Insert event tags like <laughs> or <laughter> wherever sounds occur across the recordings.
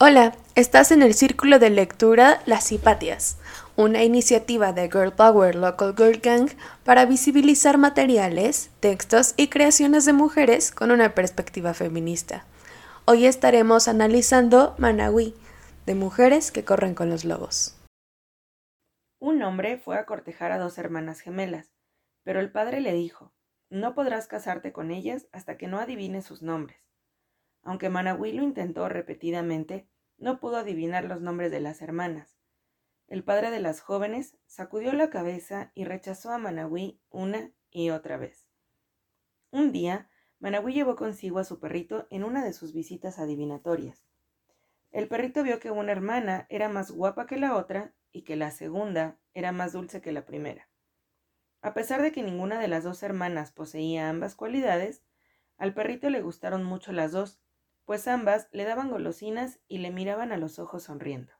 Hola, estás en el círculo de lectura Las Hipatias, una iniciativa de Girl Power Local Girl Gang para visibilizar materiales, textos y creaciones de mujeres con una perspectiva feminista. Hoy estaremos analizando Manawi, de mujeres que corren con los lobos. Un hombre fue a cortejar a dos hermanas gemelas, pero el padre le dijo, no podrás casarte con ellas hasta que no adivines sus nombres. Aunque Manawi lo intentó repetidamente, no pudo adivinar los nombres de las hermanas. El padre de las jóvenes sacudió la cabeza y rechazó a Manawi una y otra vez. Un día, Manawi llevó consigo a su perrito en una de sus visitas adivinatorias. El perrito vio que una hermana era más guapa que la otra y que la segunda era más dulce que la primera. A pesar de que ninguna de las dos hermanas poseía ambas cualidades, al perrito le gustaron mucho las dos pues ambas le daban golosinas y le miraban a los ojos sonriendo.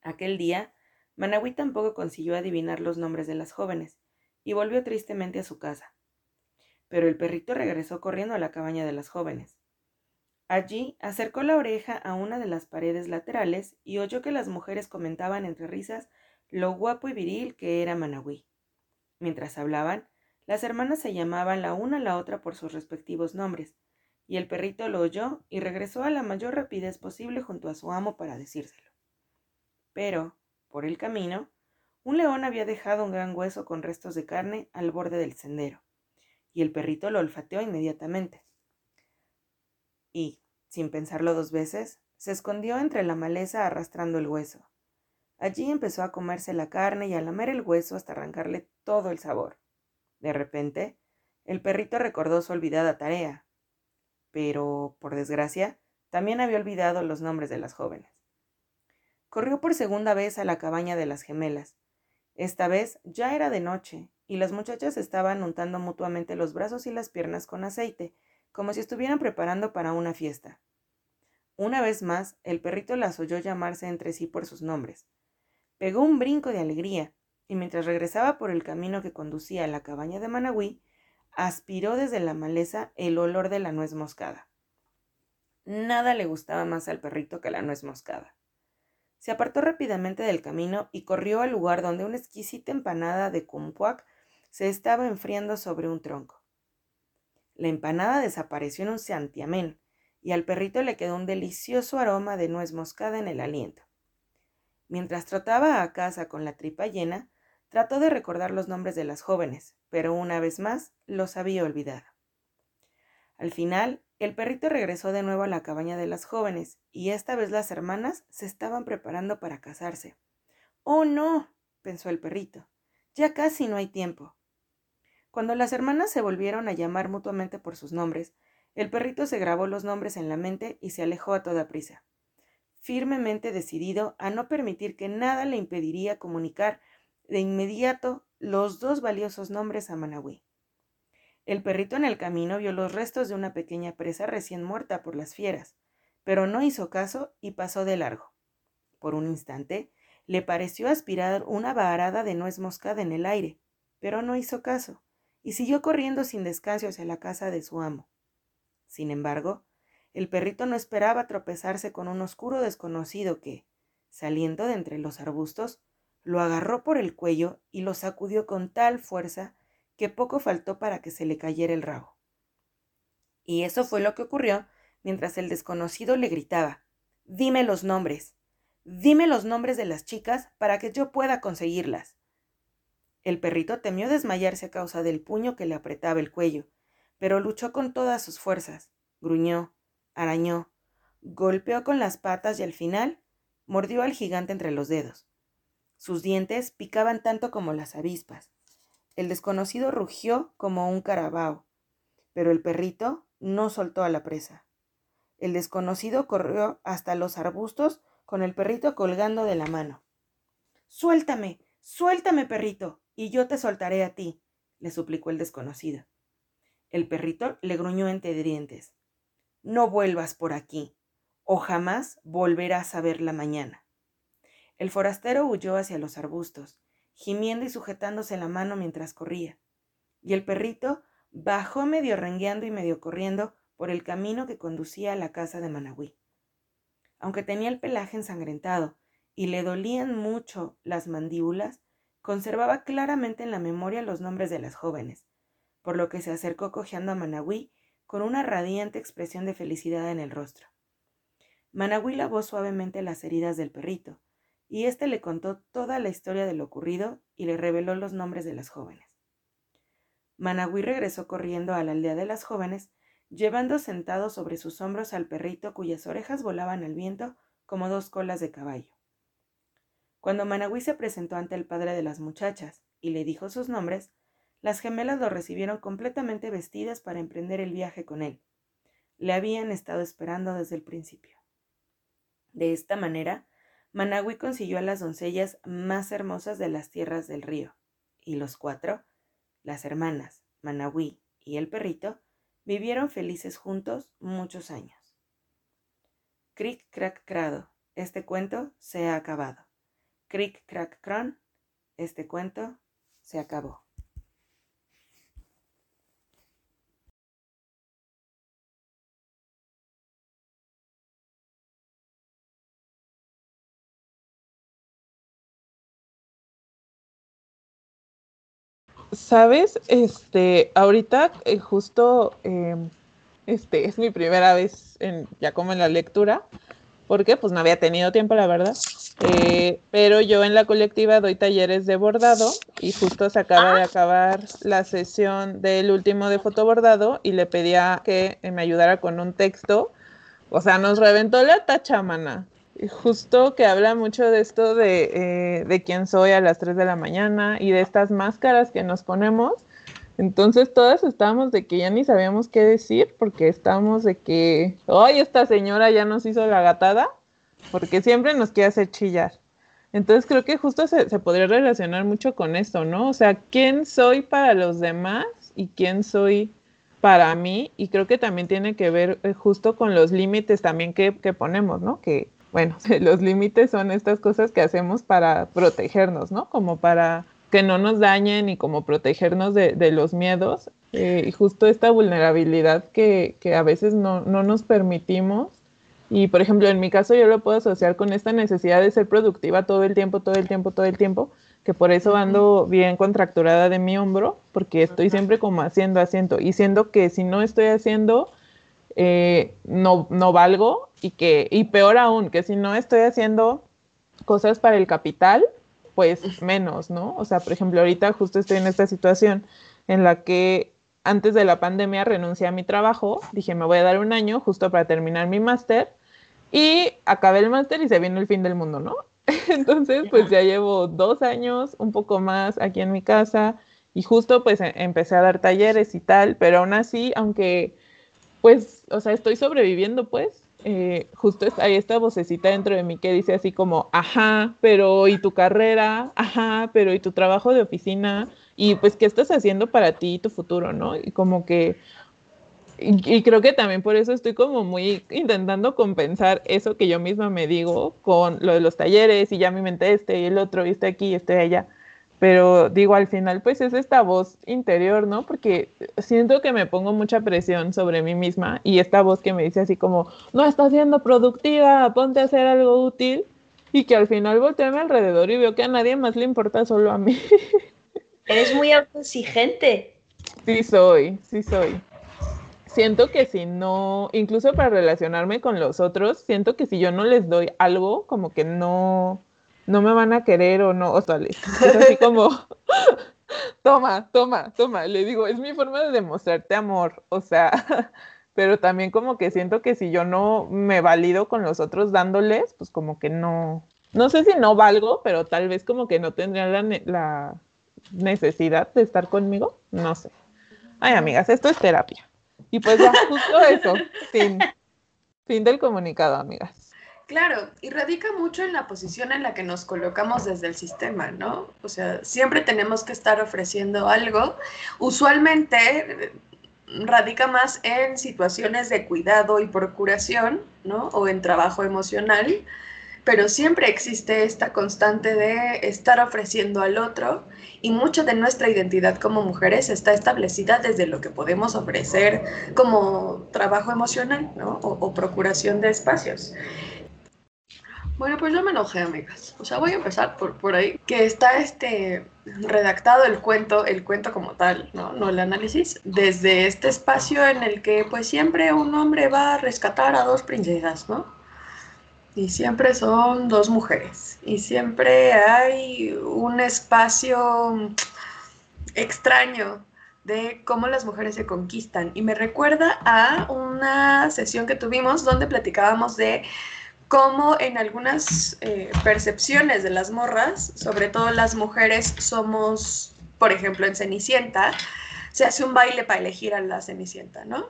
Aquel día, Manawi tampoco consiguió adivinar los nombres de las jóvenes, y volvió tristemente a su casa. Pero el perrito regresó corriendo a la cabaña de las jóvenes. Allí acercó la oreja a una de las paredes laterales y oyó que las mujeres comentaban entre risas lo guapo y viril que era Manawi. Mientras hablaban, las hermanas se llamaban la una a la otra por sus respectivos nombres, y el perrito lo oyó y regresó a la mayor rapidez posible junto a su amo para decírselo. Pero, por el camino, un león había dejado un gran hueso con restos de carne al borde del sendero, y el perrito lo olfateó inmediatamente. Y, sin pensarlo dos veces, se escondió entre la maleza arrastrando el hueso. Allí empezó a comerse la carne y a lamer el hueso hasta arrancarle todo el sabor. De repente, el perrito recordó su olvidada tarea, pero, por desgracia, también había olvidado los nombres de las jóvenes. Corrió por segunda vez a la cabaña de las gemelas. Esta vez ya era de noche, y las muchachas estaban untando mutuamente los brazos y las piernas con aceite, como si estuvieran preparando para una fiesta. Una vez más, el perrito las oyó llamarse entre sí por sus nombres. Pegó un brinco de alegría, y mientras regresaba por el camino que conducía a la cabaña de Managüí, aspiró desde la maleza el olor de la nuez moscada. Nada le gustaba más al perrito que la nuez moscada. Se apartó rápidamente del camino y corrió al lugar donde una exquisita empanada de kumquat se estaba enfriando sobre un tronco. La empanada desapareció en un santiamén y al perrito le quedó un delicioso aroma de nuez moscada en el aliento. Mientras trotaba a casa con la tripa llena, Trató de recordar los nombres de las jóvenes, pero una vez más los había olvidado. Al final, el perrito regresó de nuevo a la cabaña de las jóvenes, y esta vez las hermanas se estaban preparando para casarse. Oh, no, pensó el perrito, ya casi no hay tiempo. Cuando las hermanas se volvieron a llamar mutuamente por sus nombres, el perrito se grabó los nombres en la mente y se alejó a toda prisa, firmemente decidido a no permitir que nada le impediría comunicar de inmediato los dos valiosos nombres a Managüí. El perrito en el camino vio los restos de una pequeña presa recién muerta por las fieras, pero no hizo caso y pasó de largo. Por un instante le pareció aspirar una varada de nuez moscada en el aire, pero no hizo caso, y siguió corriendo sin descanso hacia la casa de su amo. Sin embargo, el perrito no esperaba tropezarse con un oscuro desconocido que, saliendo de entre los arbustos, lo agarró por el cuello y lo sacudió con tal fuerza que poco faltó para que se le cayera el rabo. Y eso fue lo que ocurrió mientras el desconocido le gritaba Dime los nombres. Dime los nombres de las chicas para que yo pueda conseguirlas. El perrito temió desmayarse a causa del puño que le apretaba el cuello, pero luchó con todas sus fuerzas, gruñó, arañó, golpeó con las patas y al final mordió al gigante entre los dedos. Sus dientes picaban tanto como las avispas. El desconocido rugió como un carabao, pero el perrito no soltó a la presa. El desconocido corrió hasta los arbustos con el perrito colgando de la mano. Suéltame, suéltame, perrito, y yo te soltaré a ti, le suplicó el desconocido. El perrito le gruñó entre dientes. No vuelvas por aquí, o jamás volverás a ver la mañana. El forastero huyó hacia los arbustos, gimiendo y sujetándose la mano mientras corría, y el perrito bajó medio rengueando y medio corriendo por el camino que conducía a la casa de Managüí. aunque tenía el pelaje ensangrentado y le dolían mucho las mandíbulas, conservaba claramente en la memoria los nombres de las jóvenes, por lo que se acercó cojeando a Managüí con una radiante expresión de felicidad en el rostro. Managüí lavó suavemente las heridas del perrito, y éste le contó toda la historia de lo ocurrido y le reveló los nombres de las jóvenes. Managüí regresó corriendo a la aldea de las jóvenes, llevando sentado sobre sus hombros al perrito cuyas orejas volaban al viento como dos colas de caballo. Cuando Managüí se presentó ante el padre de las muchachas y le dijo sus nombres, las gemelas lo recibieron completamente vestidas para emprender el viaje con él. Le habían estado esperando desde el principio. De esta manera, Managüí consiguió a las doncellas más hermosas de las tierras del río, y los cuatro, las hermanas, Managüí y el perrito, vivieron felices juntos muchos años. Cric crack crado, este cuento se ha acabado. Cric crack cron, este cuento se acabó. Sabes, este, ahorita eh, justo, em, este, es mi primera vez en, ya como en la lectura, porque pues no había tenido tiempo, la verdad. Eh, pero yo en la colectiva doy talleres de bordado y justo se acaba de acabar la sesión del último de fotobordado y le pedía que me ayudara con un texto. O sea, nos reventó la tachamana justo que habla mucho de esto de, eh, de quién soy a las 3 de la mañana y de estas máscaras que nos ponemos. Entonces todas estábamos de que ya ni sabíamos qué decir porque estábamos de que, hoy esta señora ya nos hizo la gatada porque siempre nos quiere hacer chillar. Entonces creo que justo se, se podría relacionar mucho con esto, ¿no? O sea, ¿quién soy para los demás y quién soy para mí? Y creo que también tiene que ver eh, justo con los límites también que, que ponemos, ¿no? Que, bueno, <laughs> los límites son estas cosas que hacemos para protegernos, ¿no? Como para que no nos dañen y como protegernos de, los miedos. Eh, y justo esta vulnerabilidad que, que a veces no, no, nos permitimos. Y por ejemplo, en mi caso yo lo puedo asociar con esta necesidad de ser productiva todo el tiempo, todo el tiempo, todo el tiempo, que por eso ando bien contracturada de mi hombro, porque estoy siempre como haciendo, haciendo, y siendo que si no estoy haciendo, eh, no, no valgo y que, y peor aún, que si no estoy haciendo cosas para el capital, pues menos, ¿no? O sea, por ejemplo, ahorita justo estoy en esta situación en la que antes de la pandemia renuncié a mi trabajo, dije, me voy a dar un año justo para terminar mi máster y acabé el máster y se vino el fin del mundo, ¿no? <laughs> Entonces, pues ya llevo dos años, un poco más aquí en mi casa y justo pues e, empecé a dar talleres y tal, pero aún así, aunque pues, o sea, estoy sobreviviendo, pues. Eh, justo hay esta vocecita dentro de mí que dice así como, ajá, pero ¿y tu carrera? Ajá, pero ¿y tu trabajo de oficina? Y pues, ¿qué estás haciendo para ti y tu futuro, no? Y como que, y, creo que también por eso estoy como muy intentando compensar eso que yo misma me digo con lo de los talleres y ya mi mente este y el otro y este aquí y este allá pero digo, al final pues es esta voz interior, ¿no? Porque siento que me pongo mucha presión sobre mí misma y esta voz que me dice así como, no estás siendo productiva, ponte a hacer algo útil y que al final volteo a mi alrededor y veo que a nadie más le importa solo a mí. <laughs> Eres muy autoexigente. Sí soy, sí soy. Siento que si no, incluso para relacionarme con los otros, siento que si yo no les doy algo, como que no, no me van a querer o no, o sea, es así como, <laughs> toma, toma, toma, le digo, es mi forma de demostrarte amor, o sea, <laughs> pero también como que siento que si yo no me valido con los otros dándoles, pues como que no, no sé si no valgo, pero tal vez como que no tendrían la, la necesidad de estar conmigo, no sé. Ay, amigas, esto es terapia. Y pues ya, justo eso, fin, fin del comunicado, amigas. Claro, y radica mucho en la posición en la que nos colocamos desde el sistema, ¿no? O sea, siempre tenemos que estar ofreciendo algo. Usualmente eh, radica más en situaciones de cuidado y procuración, ¿no? O en trabajo emocional, pero siempre existe esta constante de estar ofreciendo al otro y mucha de nuestra identidad como mujeres está establecida desde lo que podemos ofrecer como trabajo emocional, ¿no? O, o procuración de espacios. Bueno, pues yo me enojé, amigas. O sea, voy a empezar por, por ahí. Que está este redactado el cuento, el cuento como tal, ¿no? No el análisis, desde este espacio en el que pues siempre un hombre va a rescatar a dos princesas, ¿no? Y siempre son dos mujeres. Y siempre hay un espacio extraño de cómo las mujeres se conquistan. Y me recuerda a una sesión que tuvimos donde platicábamos de cómo en algunas eh, percepciones de las morras, sobre todo las mujeres, somos, por ejemplo, en Cenicienta, se hace un baile para elegir a la Cenicienta, ¿no?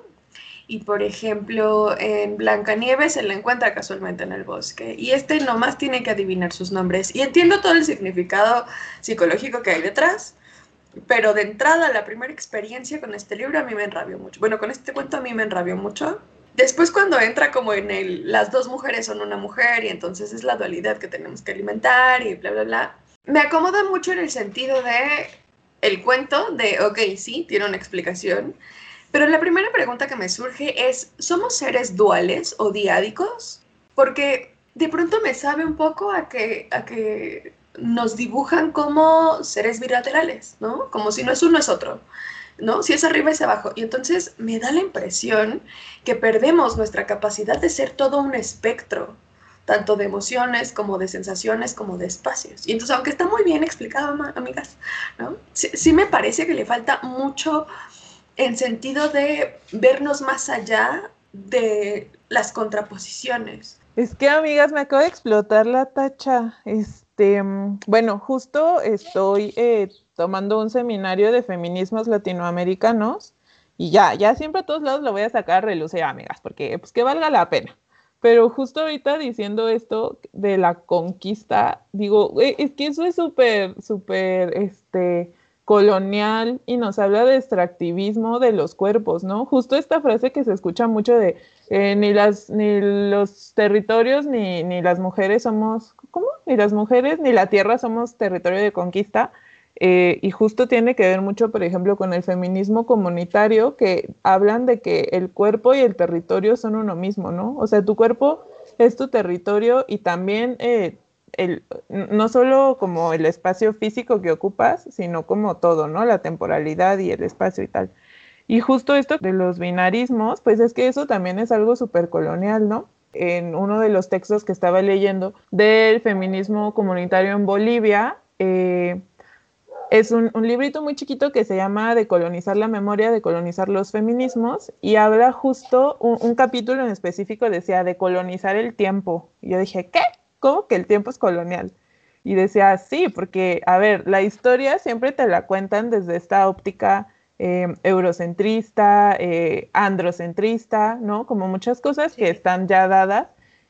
Y por ejemplo, en Blancanieves se la encuentra casualmente en el bosque. Y este nomás tiene que adivinar sus nombres. Y entiendo todo el significado psicológico que hay detrás. Pero de entrada, la primera experiencia con este libro a mí me enrabió mucho. Bueno, con este cuento a mí me enrabió mucho. Después cuando entra como en el, las dos mujeres son una mujer y entonces es la dualidad que tenemos que alimentar y bla, bla, bla, me acomoda mucho en el sentido de el cuento de, ok, sí, tiene una explicación, pero la primera pregunta que me surge es, ¿somos seres duales o diádicos? Porque de pronto me sabe un poco a que, a que nos dibujan como seres bilaterales, ¿no? Como si no es uno es otro. ¿No? Si es arriba es abajo. Y entonces me da la impresión que perdemos nuestra capacidad de ser todo un espectro, tanto de emociones como de sensaciones como de espacios. Y entonces, aunque está muy bien explicado, amigas, ¿no? Sí, me parece que le falta mucho en sentido de vernos más allá de las contraposiciones. Es que, amigas, me acaba de explotar la tacha. Este, bueno, justo estoy eh, tomando un seminario de feminismos latinoamericanos y ya, ya siempre a todos lados lo voy a sacar a relucir, amigas, porque pues que valga la pena. Pero justo ahorita diciendo esto de la conquista, digo, es que eso es súper, súper, este, colonial y nos habla de extractivismo de los cuerpos, ¿no? Justo esta frase que se escucha mucho de eh, ni las, ni los territorios ni, ni las mujeres somos, ¿cómo? Ni las mujeres ni la tierra somos territorio de conquista eh, y justo tiene que ver mucho, por ejemplo, con el feminismo comunitario, que hablan de que el cuerpo y el territorio son uno mismo, ¿no? O sea, tu cuerpo es tu territorio y también eh, el, no solo como el espacio físico que ocupas, sino como todo, ¿no? La temporalidad y el espacio y tal. Y justo esto de los binarismos, pues es que eso también es algo súper colonial, ¿no? En uno de los textos que estaba leyendo del feminismo comunitario en Bolivia, eh, es un, librito muy chiquito que se llama Decolonizar la memoria, decolonizar los feminismos, y habla justo, un, capítulo en específico decía decolonizar el tiempo. Y yo dije, ¿qué? ¿Cómo que el tiempo es colonial? Y decía, sí, porque, a ver, la historia siempre te la cuentan desde esta óptica eh, eurocentrista, eh, androcentrista, ¿no? Como muchas cosas que están ya dadas,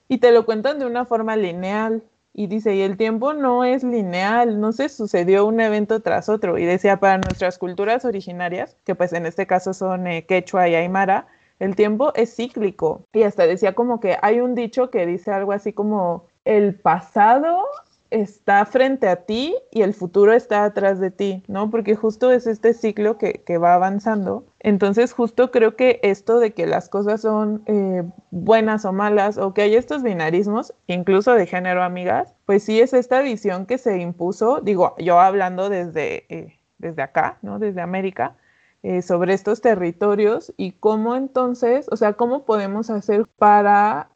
y te lo cuentan de una forma lineal. Y dice, y el tiempo no es lineal, no se sucedió un evento tras otro. Y decía, para nuestras culturas originarias, que pues en este caso son eh, quechua y aymara, el tiempo es cíclico. Y hasta decía como que hay un dicho que dice algo así como, el pasado está frente a ti y el futuro está atrás de ti, ¿no? Porque justo es este ciclo que, va avanzando. Entonces, justo creo que esto de que las cosas son eh, buenas o malas, o que hay estos binarismos, incluso de género, amigas, pues sí es esta visión que se impuso, digo, yo hablando desde, eh, desde acá, ¿no? Desde América, eh, sobre estos territorios y cómo entonces, o sea, cómo podemos hacer para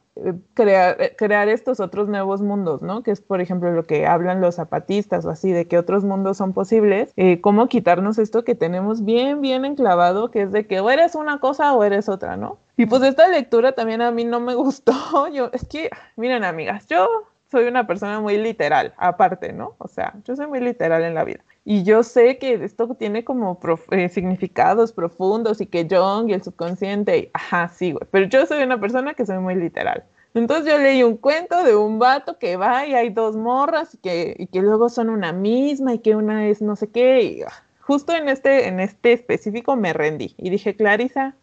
crear, eh, crear estos otros nuevos mundos, ¿no? Que es, por ejemplo, lo que hablan los zapatistas o así, de que otros mundos son posibles. Eh, ¿Cómo quitarnos esto que tenemos bien, bien enclavado, que es de que o eres una cosa o eres otra, ¿no? Y pues esta lectura también a mí no me <laughs> gustó. Yo, es que, miren, amigas, yo soy una persona muy literal, aparte, ¿no? O sea, yo soy muy literal en la vida. Y yo sé que esto tiene como eh, significados profundos y que Jung y el subconsciente, ajá, sí, güey. Pero yo soy una persona que soy muy literal. Entonces yo leí un cuento de un vato que va y hay dos morras y que, y que luego son una misma y que una es no sé qué. Y ah, justo en este, en este específico me rendí y dije, Clarisa,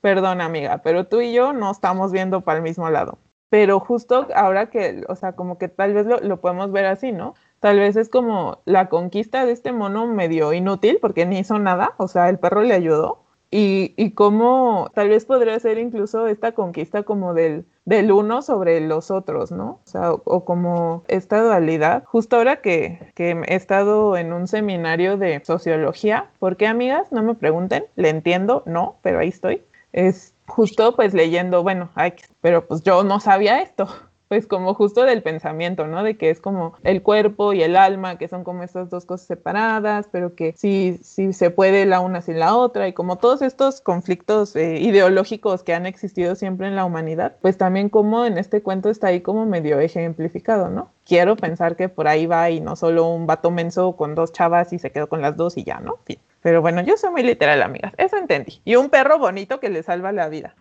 perdón amiga, pero tú y yo no estamos viendo para el mismo lado. Pero justo ahora que, o sea, como que tal vez lo, lo podemos ver así, ¿no? Tal vez es como la conquista de este mono medio inútil porque ni hizo nada, o sea, el perro le ayudó. Y, y cómo tal vez podría ser incluso esta conquista como del, del uno sobre los otros, ¿no? O sea, o, como esta dualidad. Justo ahora que, que, he estado en un seminario de sociología, ¿por qué amigas? No me pregunten, le entiendo, no, pero ahí estoy. Es justo pues leyendo, bueno, ay, pero pues yo no sabía esto pues como justo del pensamiento, ¿no? De que es como el cuerpo y el alma, que son como estas dos cosas separadas, pero que sí, sí se puede la una sin la otra, y como todos estos conflictos eh, ideológicos que han existido siempre en la humanidad, pues también como en este cuento está ahí como medio ejemplificado, ¿no? Quiero pensar que por ahí va y no solo un vato menso con dos chavas y se quedó con las dos y ya, ¿no? Pero bueno, yo soy muy literal, amigas, eso entendí. Y un perro bonito que le salva la vida.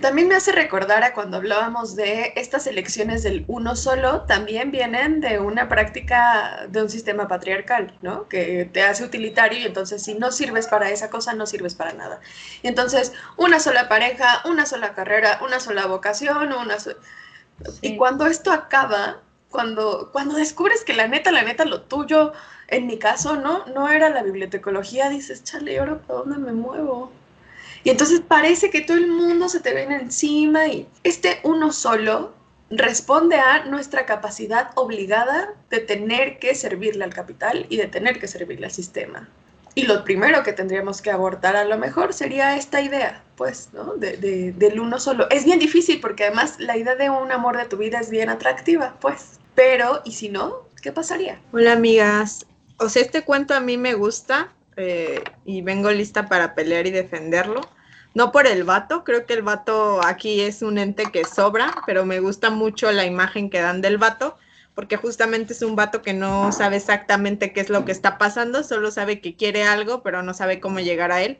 También me hace recordar a cuando hablábamos de estas elecciones del uno solo, también vienen de una práctica de un sistema patriarcal, ¿no? Que te hace utilitario y entonces si no sirves para esa cosa, no sirves para nada. Y entonces, una sola pareja, una sola carrera, una sola vocación, una Y cuando esto acaba, cuando, cuando descubres que la neta, la neta, lo tuyo, en mi caso, ¿no? No era la bibliotecología, dices, chale, ¿ahora para dónde me muevo? Y entonces parece que todo el mundo se te viene encima y este uno solo responde a nuestra capacidad obligada de tener que servirle al capital y de tener que servirle al sistema. Y lo primero que tendríamos que abordar a lo mejor sería esta idea, pues, ¿no? De, del uno solo. Es bien difícil porque además la idea de un amor de tu vida es bien atractiva, pues. Pero, ¿y si no? ¿Qué pasaría? Hola, amigas. O sea, este cuento a mí me gusta eh, y vengo lista para pelear y defenderlo. No por el vato, creo que el vato aquí es un ente que sobra, pero me gusta mucho la imagen que dan del vato, porque justamente es un vato que no sabe exactamente qué es lo que está pasando, solo sabe que quiere algo, pero no sabe cómo llegar a él.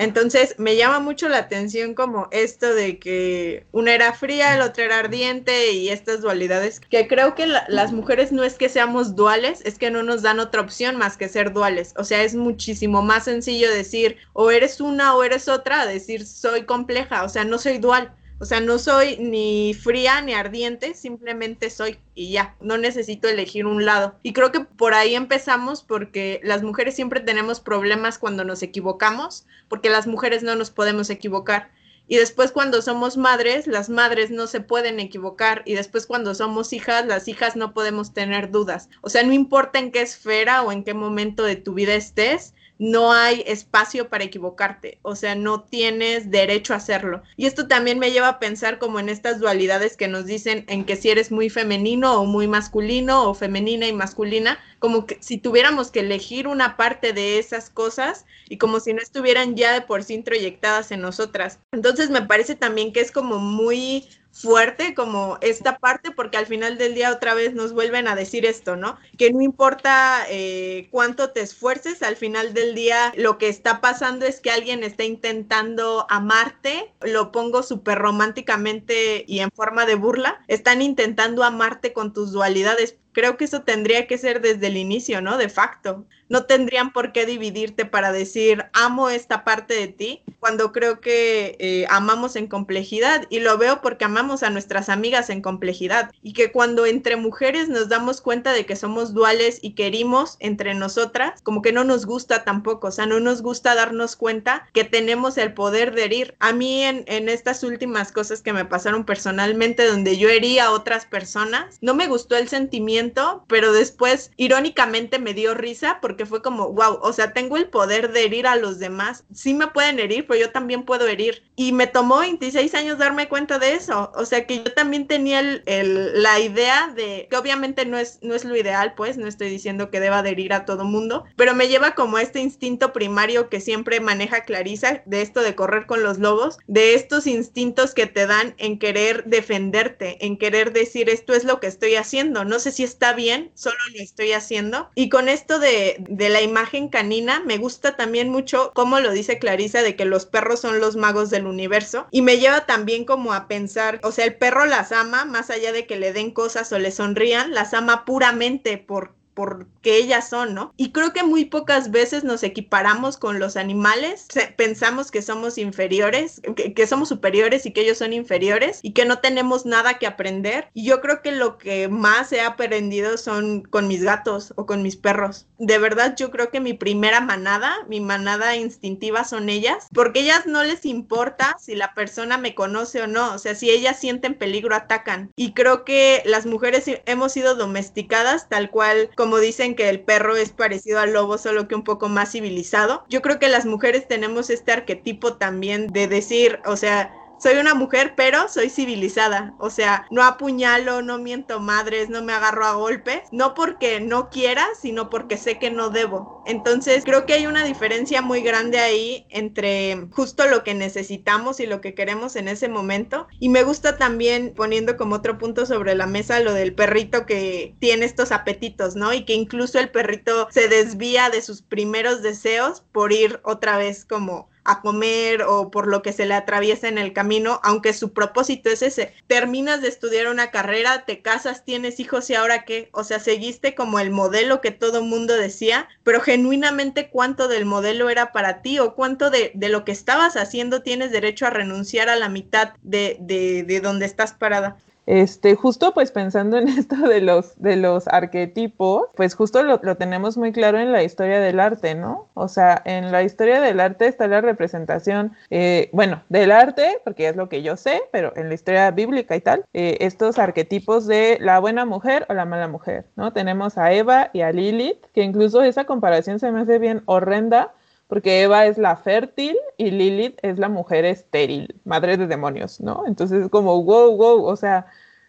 Entonces me llama mucho la atención como esto de que una era fría, el otro era ardiente y estas dualidades, que creo que las mujeres no es que seamos duales, es que no nos dan otra opción más que ser duales. O sea, es muchísimo más sencillo decir o eres una o eres otra, decir soy compleja, o sea, no soy dual. O sea, no soy ni fría ni ardiente, simplemente soy y ya, no necesito elegir un lado. Y creo que por ahí empezamos porque las mujeres siempre tenemos problemas cuando nos equivocamos, porque las mujeres no nos podemos equivocar. Y después cuando somos madres, las madres no se pueden equivocar. Y después cuando somos hijas, las hijas no podemos tener dudas. O sea, no importa en qué esfera o en qué momento de tu vida estés, no hay espacio para equivocarte, o sea, no tienes derecho a hacerlo. Y esto también me lleva a pensar como en estas dualidades que nos dicen en que si eres muy femenino o muy masculino o femenina y masculina, como que si tuviéramos que elegir una parte de esas cosas y como si no estuvieran ya de por sí introyectadas en nosotras. Entonces me parece también que es como muy fuerte como esta parte, porque al final del día otra vez nos vuelven a decir esto, ¿no? Que no importa eh, cuánto te esfuerces, al final del día lo que está pasando es que alguien está intentando amarte, lo pongo súper románticamente y en forma de burla, están intentando amarte con tus dualidades, Creo que eso tendría que ser desde el inicio, ¿no? De facto. No tendrían por qué dividirte para decir, amo esta parte de ti, cuando creo que eh, amamos en complejidad. Y lo veo porque amamos a nuestras amigas en complejidad. Y que cuando entre mujeres nos damos cuenta de que somos duales y querimos entre nosotras, como que no nos gusta tampoco. O sea, no nos gusta darnos cuenta que tenemos el poder de herir. A mí en, en estas últimas cosas que me pasaron personalmente, donde yo hería a otras personas, no me gustó el sentimiento pero después irónicamente me dio risa porque fue como, wow, o sea, tengo el poder de herir a los demás. Sí me pueden herir, pero yo también puedo herir. Y me tomó 26 años darme cuenta de eso. O sea, que yo también tenía el, la idea de que obviamente no es, no es lo ideal, pues, no estoy diciendo que deba de herir a todo mundo, pero me lleva como este instinto primario que siempre maneja Clarisa, de esto de correr con los lobos, de estos instintos que te dan en querer defenderte, en querer decir esto es lo que estoy haciendo. No sé si está bien, solo lo estoy haciendo. Y con esto de, de la imagen canina, me gusta también mucho cómo lo dice Clarisa de que los perros son los magos del universo. Y me lleva también como a pensar, o sea, el perro las ama, más allá de que le den cosas o le sonrían, las ama puramente por porque ellas son, ¿no? Y creo que muy pocas veces nos equiparamos con los animales, pensamos que somos inferiores, que, que, somos superiores y que ellos son inferiores y que no tenemos nada que aprender. Y yo creo que lo que más he aprendido son con mis gatos o con mis perros. De verdad, yo creo que mi primera manada, mi manada instintiva son ellas, porque ellas no les importa si la persona me conoce o no, o sea, si ellas sienten peligro, atacan. Y creo que las mujeres hemos sido domesticadas tal cual como dicen que el perro es parecido al lobo, solo que un poco más civilizado. Yo creo que las mujeres tenemos este arquetipo también de decir, o sea, soy una mujer, pero soy civilizada. O sea, no apuñalo, no miento madres, no me agarro a golpes. No porque no quiera, sino porque sé que no debo. Entonces, creo que hay una diferencia muy grande ahí entre justo lo que necesitamos y lo que queremos en ese momento. Y me gusta también poniendo como otro punto sobre la mesa lo del perrito que tiene estos apetitos, ¿no? Y que incluso el perrito se desvía de sus primeros deseos por ir otra vez como a comer o por lo que se le atraviesa en el camino, aunque su propósito es ese. Terminas de estudiar una carrera, te casas, tienes hijos y ahora qué? O sea, seguiste como el modelo que todo mundo decía, pero genuinamente cuánto del modelo era para ti o cuánto de, de lo que estabas haciendo tienes derecho a renunciar a la mitad de, de, de donde estás parada. Este, justo pues pensando en <laughs> esto de los, de los arquetipos, pues justo lo, lo, tenemos muy claro en la historia del arte, ¿no? O sea, en la historia del arte está la representación, eh, bueno, del arte, porque es lo que yo sé, pero en la historia bíblica y tal, eh, estos arquetipos de la buena mujer o la mala mujer, ¿no? Tenemos a Eva y a Lilith, que incluso esa comparación se me hace bien horrenda, porque Eva es la fértil y Lilith es la mujer estéril, madre de demonios, ¿no? Entonces es como, wow, wow, o sea,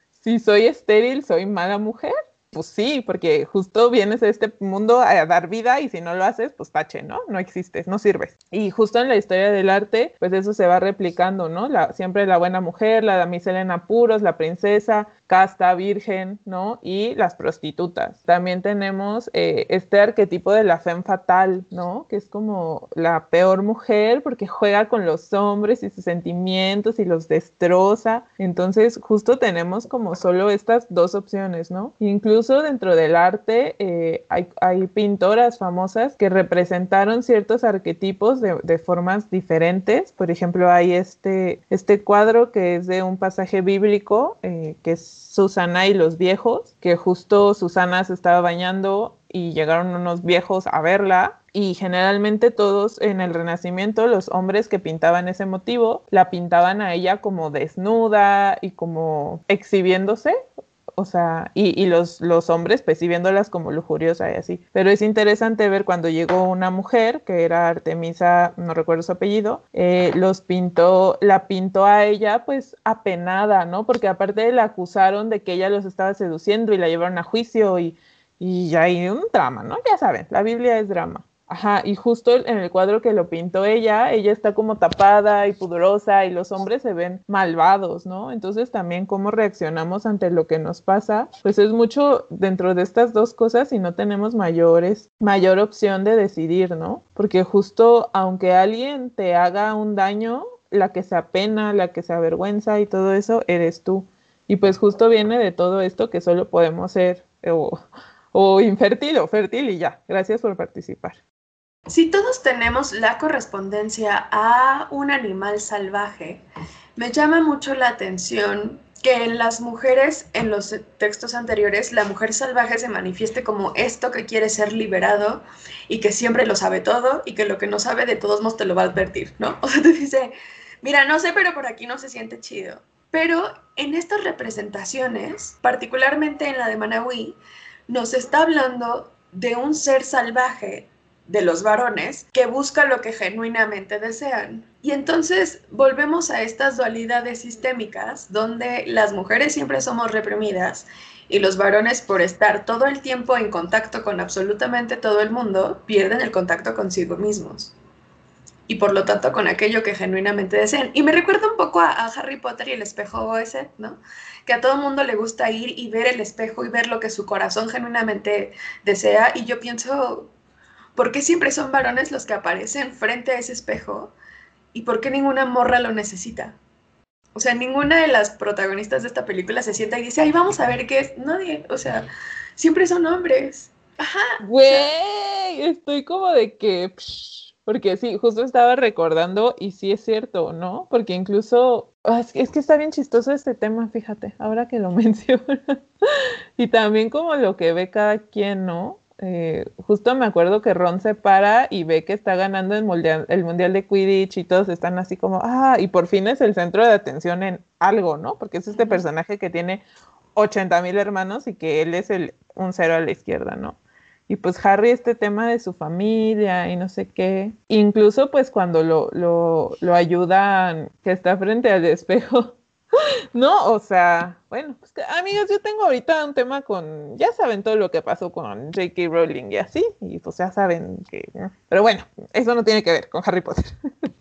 si soy estéril, soy mala mujer. Pues sí, porque justo vienes a este mundo a dar vida y si no lo haces, pues tache, ¿no? No existes, no sirves. Y justo en la historia del arte, pues eso se va replicando, ¿no? La, siempre la buena mujer, la damisela en apuros, la princesa, casta, virgen, ¿no? Y las prostitutas. También tenemos eh, este arquetipo de la femme fatal, ¿no? Que es como la peor mujer porque juega con los hombres y sus sentimientos y los destroza. Entonces, justo tenemos como solo estas dos opciones, ¿no? Incluso dentro del arte eh, hay, hay, pintoras famosas que representaron ciertos arquetipos de, de, formas diferentes. Por ejemplo, hay este, este cuadro que es de un pasaje bíblico eh, que es Susana y los viejos, que justo Susana se estaba bañando y llegaron unos viejos a verla. Y generalmente todos en el Renacimiento, los hombres que pintaban ese motivo, la pintaban a ella como desnuda y como exhibiéndose, o sea, y, y los, los, hombres percibiéndolas como lujuriosa y así. Pero es interesante ver cuando llegó una mujer, que era Artemisa, no recuerdo su apellido, eh, los pintó, la pintó a ella pues apenada, ¿no? Porque aparte la acusaron de que ella los estaba seduciendo y la llevaron a juicio y, y ya hay un drama, ¿no? Ya saben, la Biblia es drama. Ajá, y justo en el cuadro que lo pintó ella, ella está como tapada y pudorosa y los hombres se ven malvados, ¿no? Entonces también cómo reaccionamos ante lo que nos pasa, pues es mucho dentro de estas dos cosas y no tenemos mayores, mayor opción de decidir, ¿no? Porque justo aunque alguien te haga un daño, la que se apena, la que se avergüenza y todo eso, eres tú. Y pues justo viene de todo esto que solo podemos ser o, o infértil o fértil y ya. Gracias por participar. Si todos tenemos la correspondencia a un animal salvaje, me llama mucho la atención que en las mujeres, en los textos anteriores, la mujer salvaje se manifieste como esto que quiere ser liberado y que siempre lo sabe todo y que lo que no sabe de todos modos te lo va a advertir, ¿no? <laughs> O sea, te dice, mira, no sé, pero por aquí no se siente chido. Pero en estas representaciones, particularmente en la de Manawi, nos está hablando de un ser salvaje de los varones que busca lo que genuinamente desean. Y entonces volvemos a estas dualidades sistémicas donde las mujeres siempre somos reprimidas y los varones por estar todo el tiempo en contacto con absolutamente todo el mundo pierden el contacto consigo mismos y por lo tanto con aquello que genuinamente desean. Y me recuerda un poco a, a Harry Potter y el espejo ese, ¿no? Que a todo mundo le gusta ir y ver el espejo y ver lo que su corazón genuinamente desea. Y yo pienso, ¿Por qué siempre son varones los que aparecen frente a ese espejo? ¿Y por qué ninguna morra lo necesita? O sea, ninguna de las protagonistas de esta película se sienta y dice, ay, vamos a ver qué es. Nadie, o sea, siempre son hombres. Ajá. Güey, estoy como de que... porque sí, justo estaba recordando y sí es cierto, ¿no? Porque incluso... ah, Es que, es que está bien chistoso este tema, fíjate, ahora que lo <laughs> mencionas. y también como lo que ve cada quien, ¿no? Eh, justo me acuerdo que Ron se para y ve que está ganando el mundial, el mundial de Quidditch y todos están así como, ah, y por fin es el centro de atención en algo, ¿no? Porque es este personaje que tiene 80 mil hermanos y que él es el, un cero a la izquierda, ¿no? Y pues Harry este tema de su familia y no sé qué. Incluso pues cuando lo, lo, lo ayudan, que está frente al espejo. <laughs> No, o sea, bueno, pues que, amigas, yo tengo ahorita un tema con, ya saben todo lo que pasó con J.K. Rowling y así, y pues ya saben que, pero bueno, eso no tiene que ver con Harry Potter. <laughs>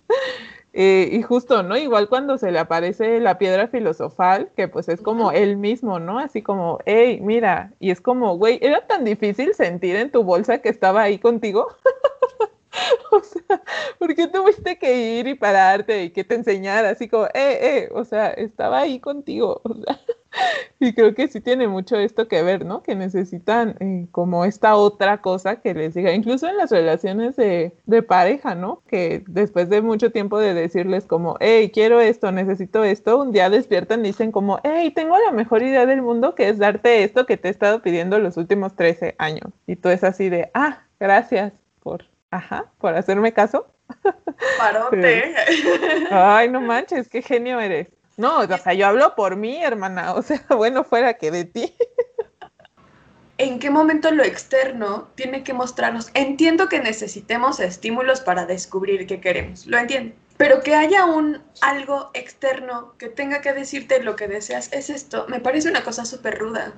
Eh, y justo, ¿no? Igual cuando se le aparece la piedra filosofal, que pues es como él mismo, ¿no? Así como, hey, mira, y es como, güey, era tan difícil sentir en tu bolsa que estaba ahí contigo. <laughs> <laughs> o sea, ¿por qué tuviste que ir y pararte y que te enseñara así como, eh, eh, o sea, estaba ahí contigo, <laughs> o sea, y creo que sí tiene mucho esto que ver, ¿no? Que necesitan eh, como esta otra cosa que les diga, incluso en las relaciones de, de pareja, ¿no? Que después de mucho tiempo de decirles como, hey, quiero esto, necesito esto, un día despiertan y dicen como, hey, tengo la mejor idea del mundo que es darte esto que te he estado pidiendo los últimos 13 años. Y tú es así de, ah, gracias ajá, por hacerme caso. <laughs> Parote. Ay, no manches, qué genio eres. No, o sea, yo hablo por mí, hermana. O sea, <laughs> bueno, fuera que de ti. ¿En qué momento lo externo tiene que mostrarnos? Entiendo que necesitemos estímulos para descubrir qué queremos, lo entiendo. Pero que haya un algo externo que tenga que decirte lo que deseas es esto, me parece una cosa súper ruda.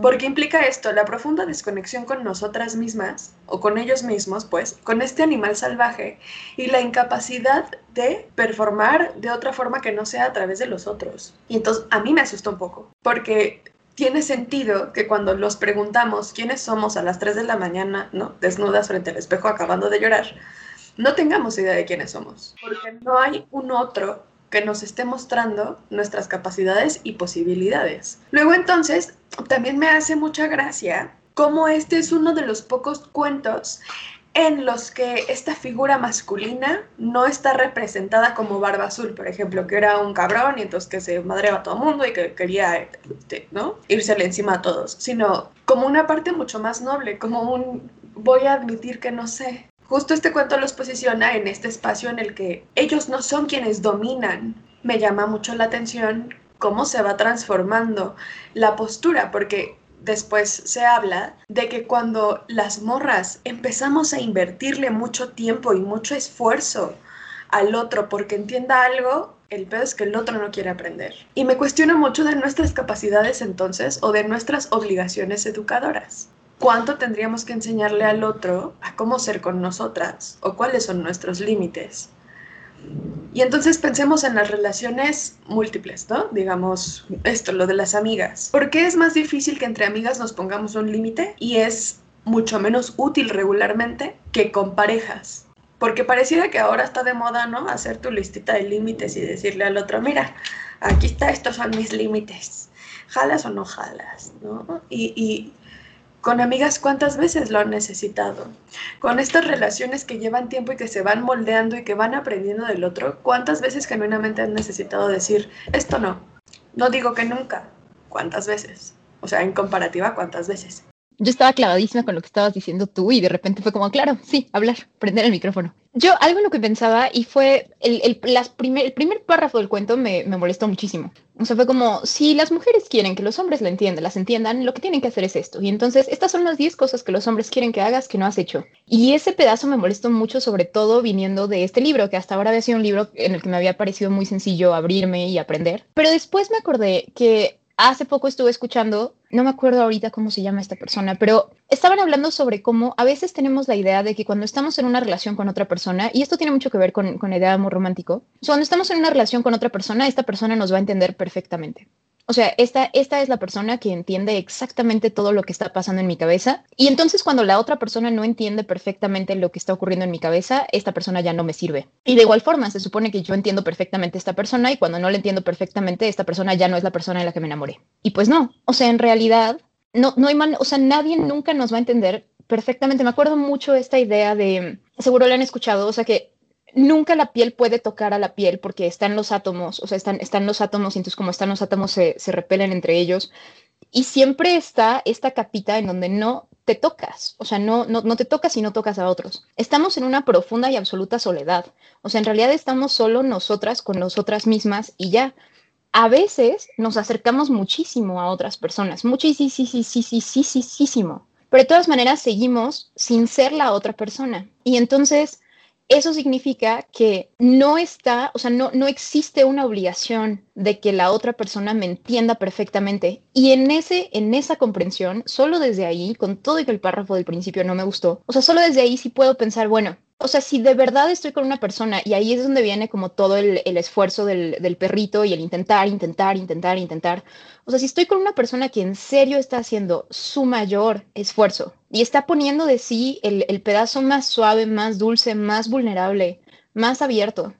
Porque implica esto, la profunda desconexión con nosotras mismas, o con ellos mismos, pues, con este animal salvaje, y la incapacidad de performar de otra forma que no sea a través de los otros. Y entonces a mí me asusta un poco, porque tiene sentido que cuando los preguntamos quiénes somos a las 3 de la mañana, ¿no? Desnudas frente al espejo acabando de llorar, no tengamos idea de quiénes somos, porque no hay un otro que nos esté mostrando nuestras capacidades y posibilidades. Luego entonces, también me hace mucha gracia cómo este es uno de los pocos cuentos en los que esta figura masculina no está representada como Barba Azul, por ejemplo, que era un cabrón y entonces que se madreaba a todo el mundo y que quería este, ¿no? irsele encima a todos, sino como una parte mucho más noble, como un voy a admitir que no sé. Justo este cuento los posiciona en este espacio en el que ellos no son quienes dominan. Me llama mucho la atención cómo se va transformando la postura, porque después se habla de que cuando las morras empezamos a invertirle mucho tiempo y mucho esfuerzo al otro porque entienda algo, el peor es que el otro no quiere aprender. Y me cuestiono mucho de nuestras capacidades entonces o de nuestras obligaciones educadoras. ¿Cuánto tendríamos que enseñarle al otro a cómo ser con nosotras o cuáles son nuestros límites? Y entonces pensemos en las relaciones múltiples, ¿no? Digamos, esto, lo de las amigas. ¿Por qué es más difícil que entre amigas nos pongamos un límite y es mucho menos útil regularmente que con parejas? Porque pareciera que ahora está de moda, ¿no? Hacer tu listita de límites y decirle al otro, mira, aquí está, estos son mis límites. ¿Jalas o no jalas? ¿no? Y, y con amigas, ¿cuántas veces lo han necesitado? Con estas relaciones que llevan tiempo y que se van moldeando y que van aprendiendo del otro, ¿cuántas veces genuinamente han necesitado decir, esto no? No digo que nunca. ¿Cuántas veces? O sea, en comparativa, ¿cuántas veces? Yo estaba clavadísima con lo que estabas diciendo tú y de repente fue como, claro, sí, hablar, prender el micrófono. Yo algo en lo que pensaba y fue el, el, las primer, el primer párrafo del cuento me, me, molestó muchísimo. O sea, fue como, si las mujeres quieren que los hombres la entiendan, las entiendan, lo que tienen que hacer es esto. Y entonces, estas son las 10 cosas que los hombres quieren que hagas que no has hecho. Y ese pedazo me molestó mucho, sobre todo viniendo de este libro, que hasta ahora había sido un libro en el que me había parecido muy sencillo abrirme y aprender. Pero después me acordé que hace poco estuve escuchando, no me acuerdo ahorita cómo se llama esta persona, pero estaban hablando sobre cómo a veces tenemos la idea de que cuando estamos en una relación con otra persona, y esto tiene mucho que ver con, con la idea de amor romántico, cuando estamos en una relación con otra persona, esta persona nos va a entender perfectamente. O sea, esta, esta es la persona que entiende exactamente todo lo que está pasando en mi cabeza. Y entonces cuando la otra persona no entiende perfectamente lo que está ocurriendo en mi cabeza, esta persona ya no me sirve. Y de igual forma, se supone que yo entiendo perfectamente esta persona y cuando no la entiendo perfectamente, esta persona ya no es la persona en la que me enamoré. Y pues no, o sea, en realidad, no, no hay man o sea, nadie nunca nos va a entender perfectamente. Me acuerdo mucho esta idea de, seguro la han escuchado, o sea que nunca la piel puede tocar a la piel porque están los átomos, o sea, están, están los átomos y entonces como están los átomos se, se repelen entre ellos. Y siempre está esta capita en donde no te tocas, o sea, no, no, no te tocas y no tocas a otros. Estamos en una profunda y absoluta soledad, o sea, en realidad estamos solo nosotras con nosotras mismas y ya. A veces nos acercamos muchísimo a otras personas, muchísimo, pero de todas maneras seguimos sin ser la otra persona. Y entonces eso significa que no está, o sea, no, no existe una obligación de que la otra persona me entienda perfectamente. Y en, ese, en esa comprensión, solo desde ahí, con todo y que el párrafo del principio no me gustó, o sea, solo desde ahí sí puedo pensar, bueno, o sea, si de verdad estoy con una persona, y ahí es donde viene como todo el, esfuerzo del, del, perrito y el intentar, intentar, intentar, intentar. O sea, si estoy con una persona que en serio está haciendo su mayor esfuerzo y está poniendo de sí el, el pedazo más suave, más dulce, más vulnerable, más abierto,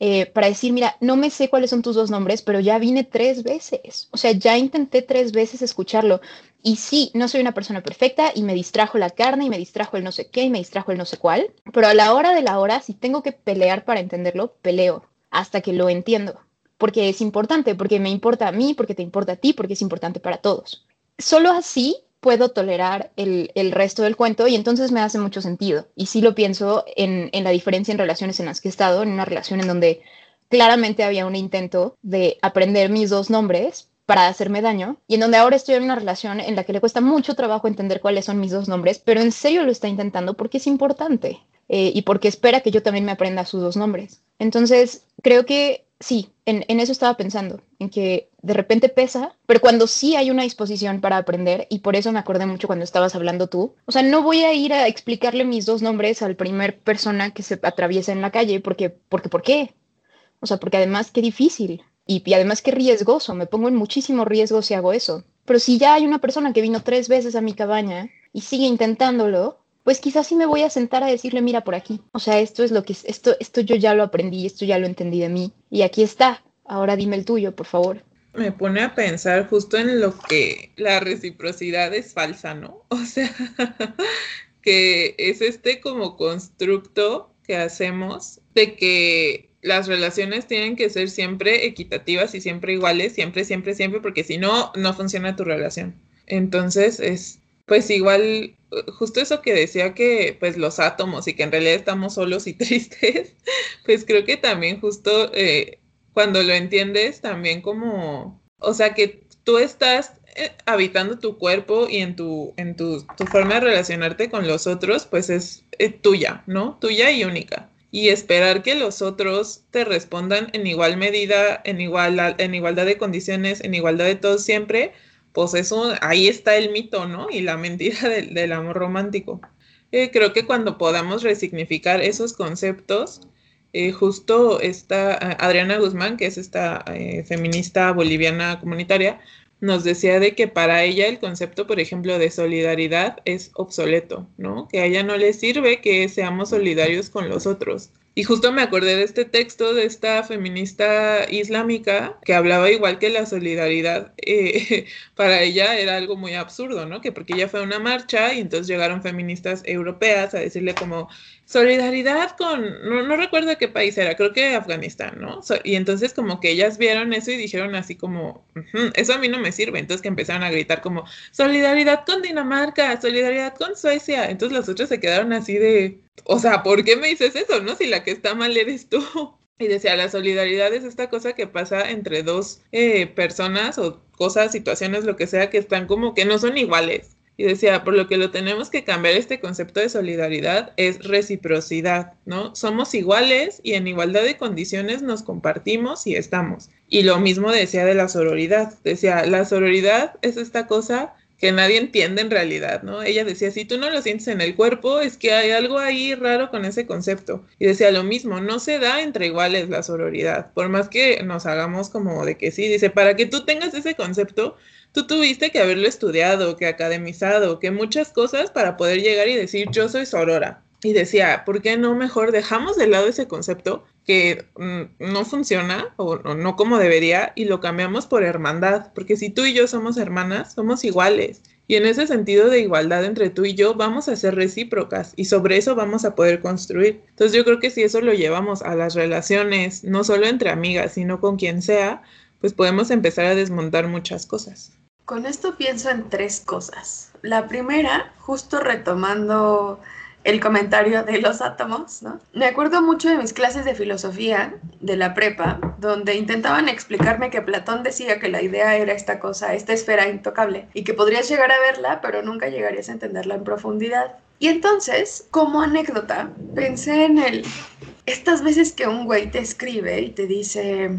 eh, para decir, mira, no me sé cuáles son tus dos nombres, pero ya vine tres veces. O sea, ya intenté tres veces escucharlo. Y sí, no soy una persona perfecta y me distrajo la carne y me distrajo el no sé qué y me distrajo el no sé cuál. Pero a la hora de la hora, si tengo que pelear para entenderlo, peleo hasta que lo entiendo. Porque es importante, porque me importa a mí, porque te importa a ti, porque es importante para todos. Solo así puedo tolerar el, resto del cuento y entonces me hace mucho sentido. Y sí lo pienso en, en la diferencia en relaciones en las que he estado, en una relación en donde claramente había un intento de aprender mis dos nombres para hacerme daño y en donde ahora estoy en una relación en la que le cuesta mucho trabajo entender cuáles son mis dos nombres, pero en serio lo está intentando porque es importante eh, y porque espera que yo también me aprenda sus dos nombres. Entonces, creo que sí, en, eso estaba pensando, en que de repente pesa, pero cuando sí hay una disposición para aprender, y por eso me acordé mucho cuando estabas hablando tú, o sea, no voy a ir a explicarle mis dos nombres al primer persona que se atraviesa en la calle, porque, porque, ¿por qué? O sea, porque además qué difícil, y, y además qué riesgoso, me pongo en muchísimo riesgo si hago eso. Pero si ya hay una persona que vino tres veces a mi cabaña y sigue intentándolo, pues quizás sí me voy a sentar a decirle, mira por aquí. O sea, esto es lo que esto esto yo ya lo aprendí, esto ya lo entendí de mí y aquí está. Ahora dime el tuyo, por favor. Me pone a pensar justo en lo que la reciprocidad es falsa, ¿no? <laughs> O sea, que es este como constructo que hacemos de que las relaciones tienen que ser siempre equitativas y siempre iguales, siempre, siempre, siempre, porque si no, no funciona tu relación. Entonces, es, pues igual justo eso que decía que pues los átomos y que en realidad estamos solos y <laughs> tristes, pues creo que también justo eh, cuando lo entiendes también como, o sea que tú estás eh, habitando tu cuerpo y en tu, en tu, tu, forma de relacionarte con los otros, pues es eh, tuya, ¿no? Tuya y única. Y esperar que los otros te respondan en igual medida, en, igual, en igualdad de condiciones, en igualdad de todo siempre, pues eso, ahí está el mito, ¿no? Y la mentira <laughs> del, amor romántico. Eh, creo que cuando podamos resignificar esos conceptos, eh, justo esta Adriana Guzmán, que es esta eh, feminista boliviana comunitaria, nos decía de que para ella el concepto, por ejemplo, de solidaridad es obsoleto, ¿no? Que a ella no le sirve que seamos solidarios con los otros, y justo me acordé de este texto de esta feminista islámica que hablaba igual que la solidaridad eh, <laughs> para ella era algo muy absurdo, ¿no? Que porque ella fue a una marcha y entonces llegaron feministas europeas a decirle como, solidaridad con, no, recuerdo qué país era, creo que Afganistán, ¿no? y entonces como que ellas vieron eso y dijeron así como, eso a mí no me sirve, entonces que empezaron a gritar como, solidaridad con Dinamarca, solidaridad con Suecia, entonces los otros se quedaron así de, o sea, ¿por qué me dices eso, no? Si la que está mal eres tú. <laughs> Y decía, la solidaridad es esta cosa que pasa entre dos eh, personas o cosas, situaciones, lo que sea, que están como que no son iguales y decía, por lo que lo tenemos que cambiar este concepto de solidaridad es reciprocidad, ¿no? Somos iguales y en igualdad de condiciones nos compartimos y estamos. Y lo mismo decía de la sororidad. Decía, la sororidad es esta cosa que nadie entiende en realidad, ¿no? Ella decía, si tú no lo sientes en el cuerpo, es que hay algo ahí raro con ese concepto. Y decía lo mismo, no se da entre iguales la sororidad, por más que nos hagamos como de que sí, dice, para que tú tengas ese concepto, tú tuviste que haberlo estudiado, que academizado, que muchas cosas para poder llegar y decir yo soy sorora. Y decía, ¿por qué no mejor dejamos de lado ese concepto que mm, no funciona o, no como debería y lo cambiamos por hermandad? Porque si tú y yo somos hermanas, somos iguales Y en ese sentido de igualdad entre tú y yo, vamos a ser recíprocas y sobre eso vamos a poder construir. Entonces yo creo que si eso lo llevamos a las relaciones, no solo entre amigas, sino con quien sea, pues podemos empezar a desmontar muchas cosas. Con esto pienso en tres cosas. La primera, justo retomando el comentario de los átomos, ¿no? Me acuerdo mucho de mis clases de filosofía de la prepa, donde intentaban explicarme que Platón decía que la idea era esta cosa, esta esfera intocable, y que podrías llegar a verla, pero nunca llegarías a entenderla en profundidad. Y entonces, como anécdota, pensé en el... Estas veces que un güey te escribe y te dice,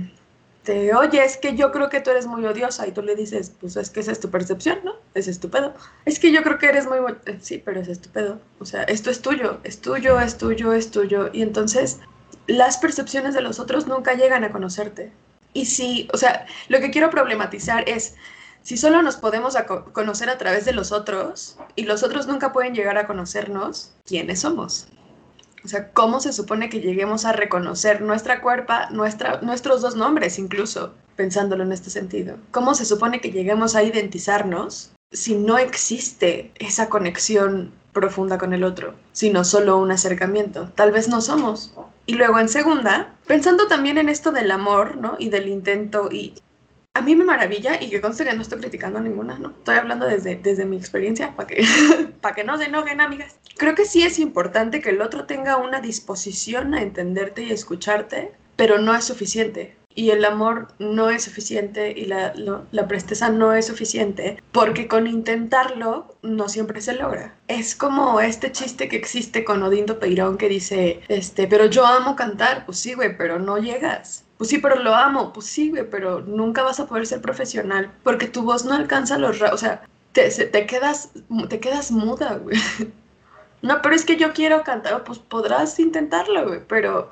este, oye, es que yo creo que tú eres muy odiosa y tú le dices, pues es que esa es tu percepción, ¿no? Es estúpido. Es que yo creo que eres muy... Sí, pero es estúpido. O sea, esto es tuyo, es tuyo, es tuyo, es tuyo. Y entonces las percepciones de los otros nunca llegan a conocerte. Y si, o sea, lo que quiero problematizar es, si solo nos podemos conocer a través de los otros y los otros nunca pueden llegar a conocernos, ¿quiénes somos? O sea, ¿cómo se supone que lleguemos a reconocer nuestra cuerpa, nuestra, nuestros dos nombres incluso, pensándolo en este sentido? ¿Cómo se supone que lleguemos a identizarnos si no existe esa conexión profunda con el otro, sino solo un acercamiento? Tal vez no somos. Y luego en segunda, pensando también en esto del amor, ¿no? Y del intento y a mí me maravilla y que conste que no estoy criticando ninguna, ¿no? Estoy hablando desde, desde mi experiencia para que, <laughs> para que no se enojen, amigas. Creo que sí es importante que el otro tenga una disposición a entenderte y escucharte, pero no es suficiente. Y el amor no es suficiente y la, la presteza no es suficiente porque con intentarlo no siempre se logra. Es como este chiste que existe con Odindo Peirón que dice, este, pero yo amo cantar, pues sí, güey, pero no llegas pues sí, pero lo amo. Pues sí, pero nunca vas a poder ser profesional porque tu voz no alcanza los... O sea, te, te, quedas, te quedas muda, güey. <laughs> No, pero es que yo quiero cantar. Pues podrás intentarlo, güey, pero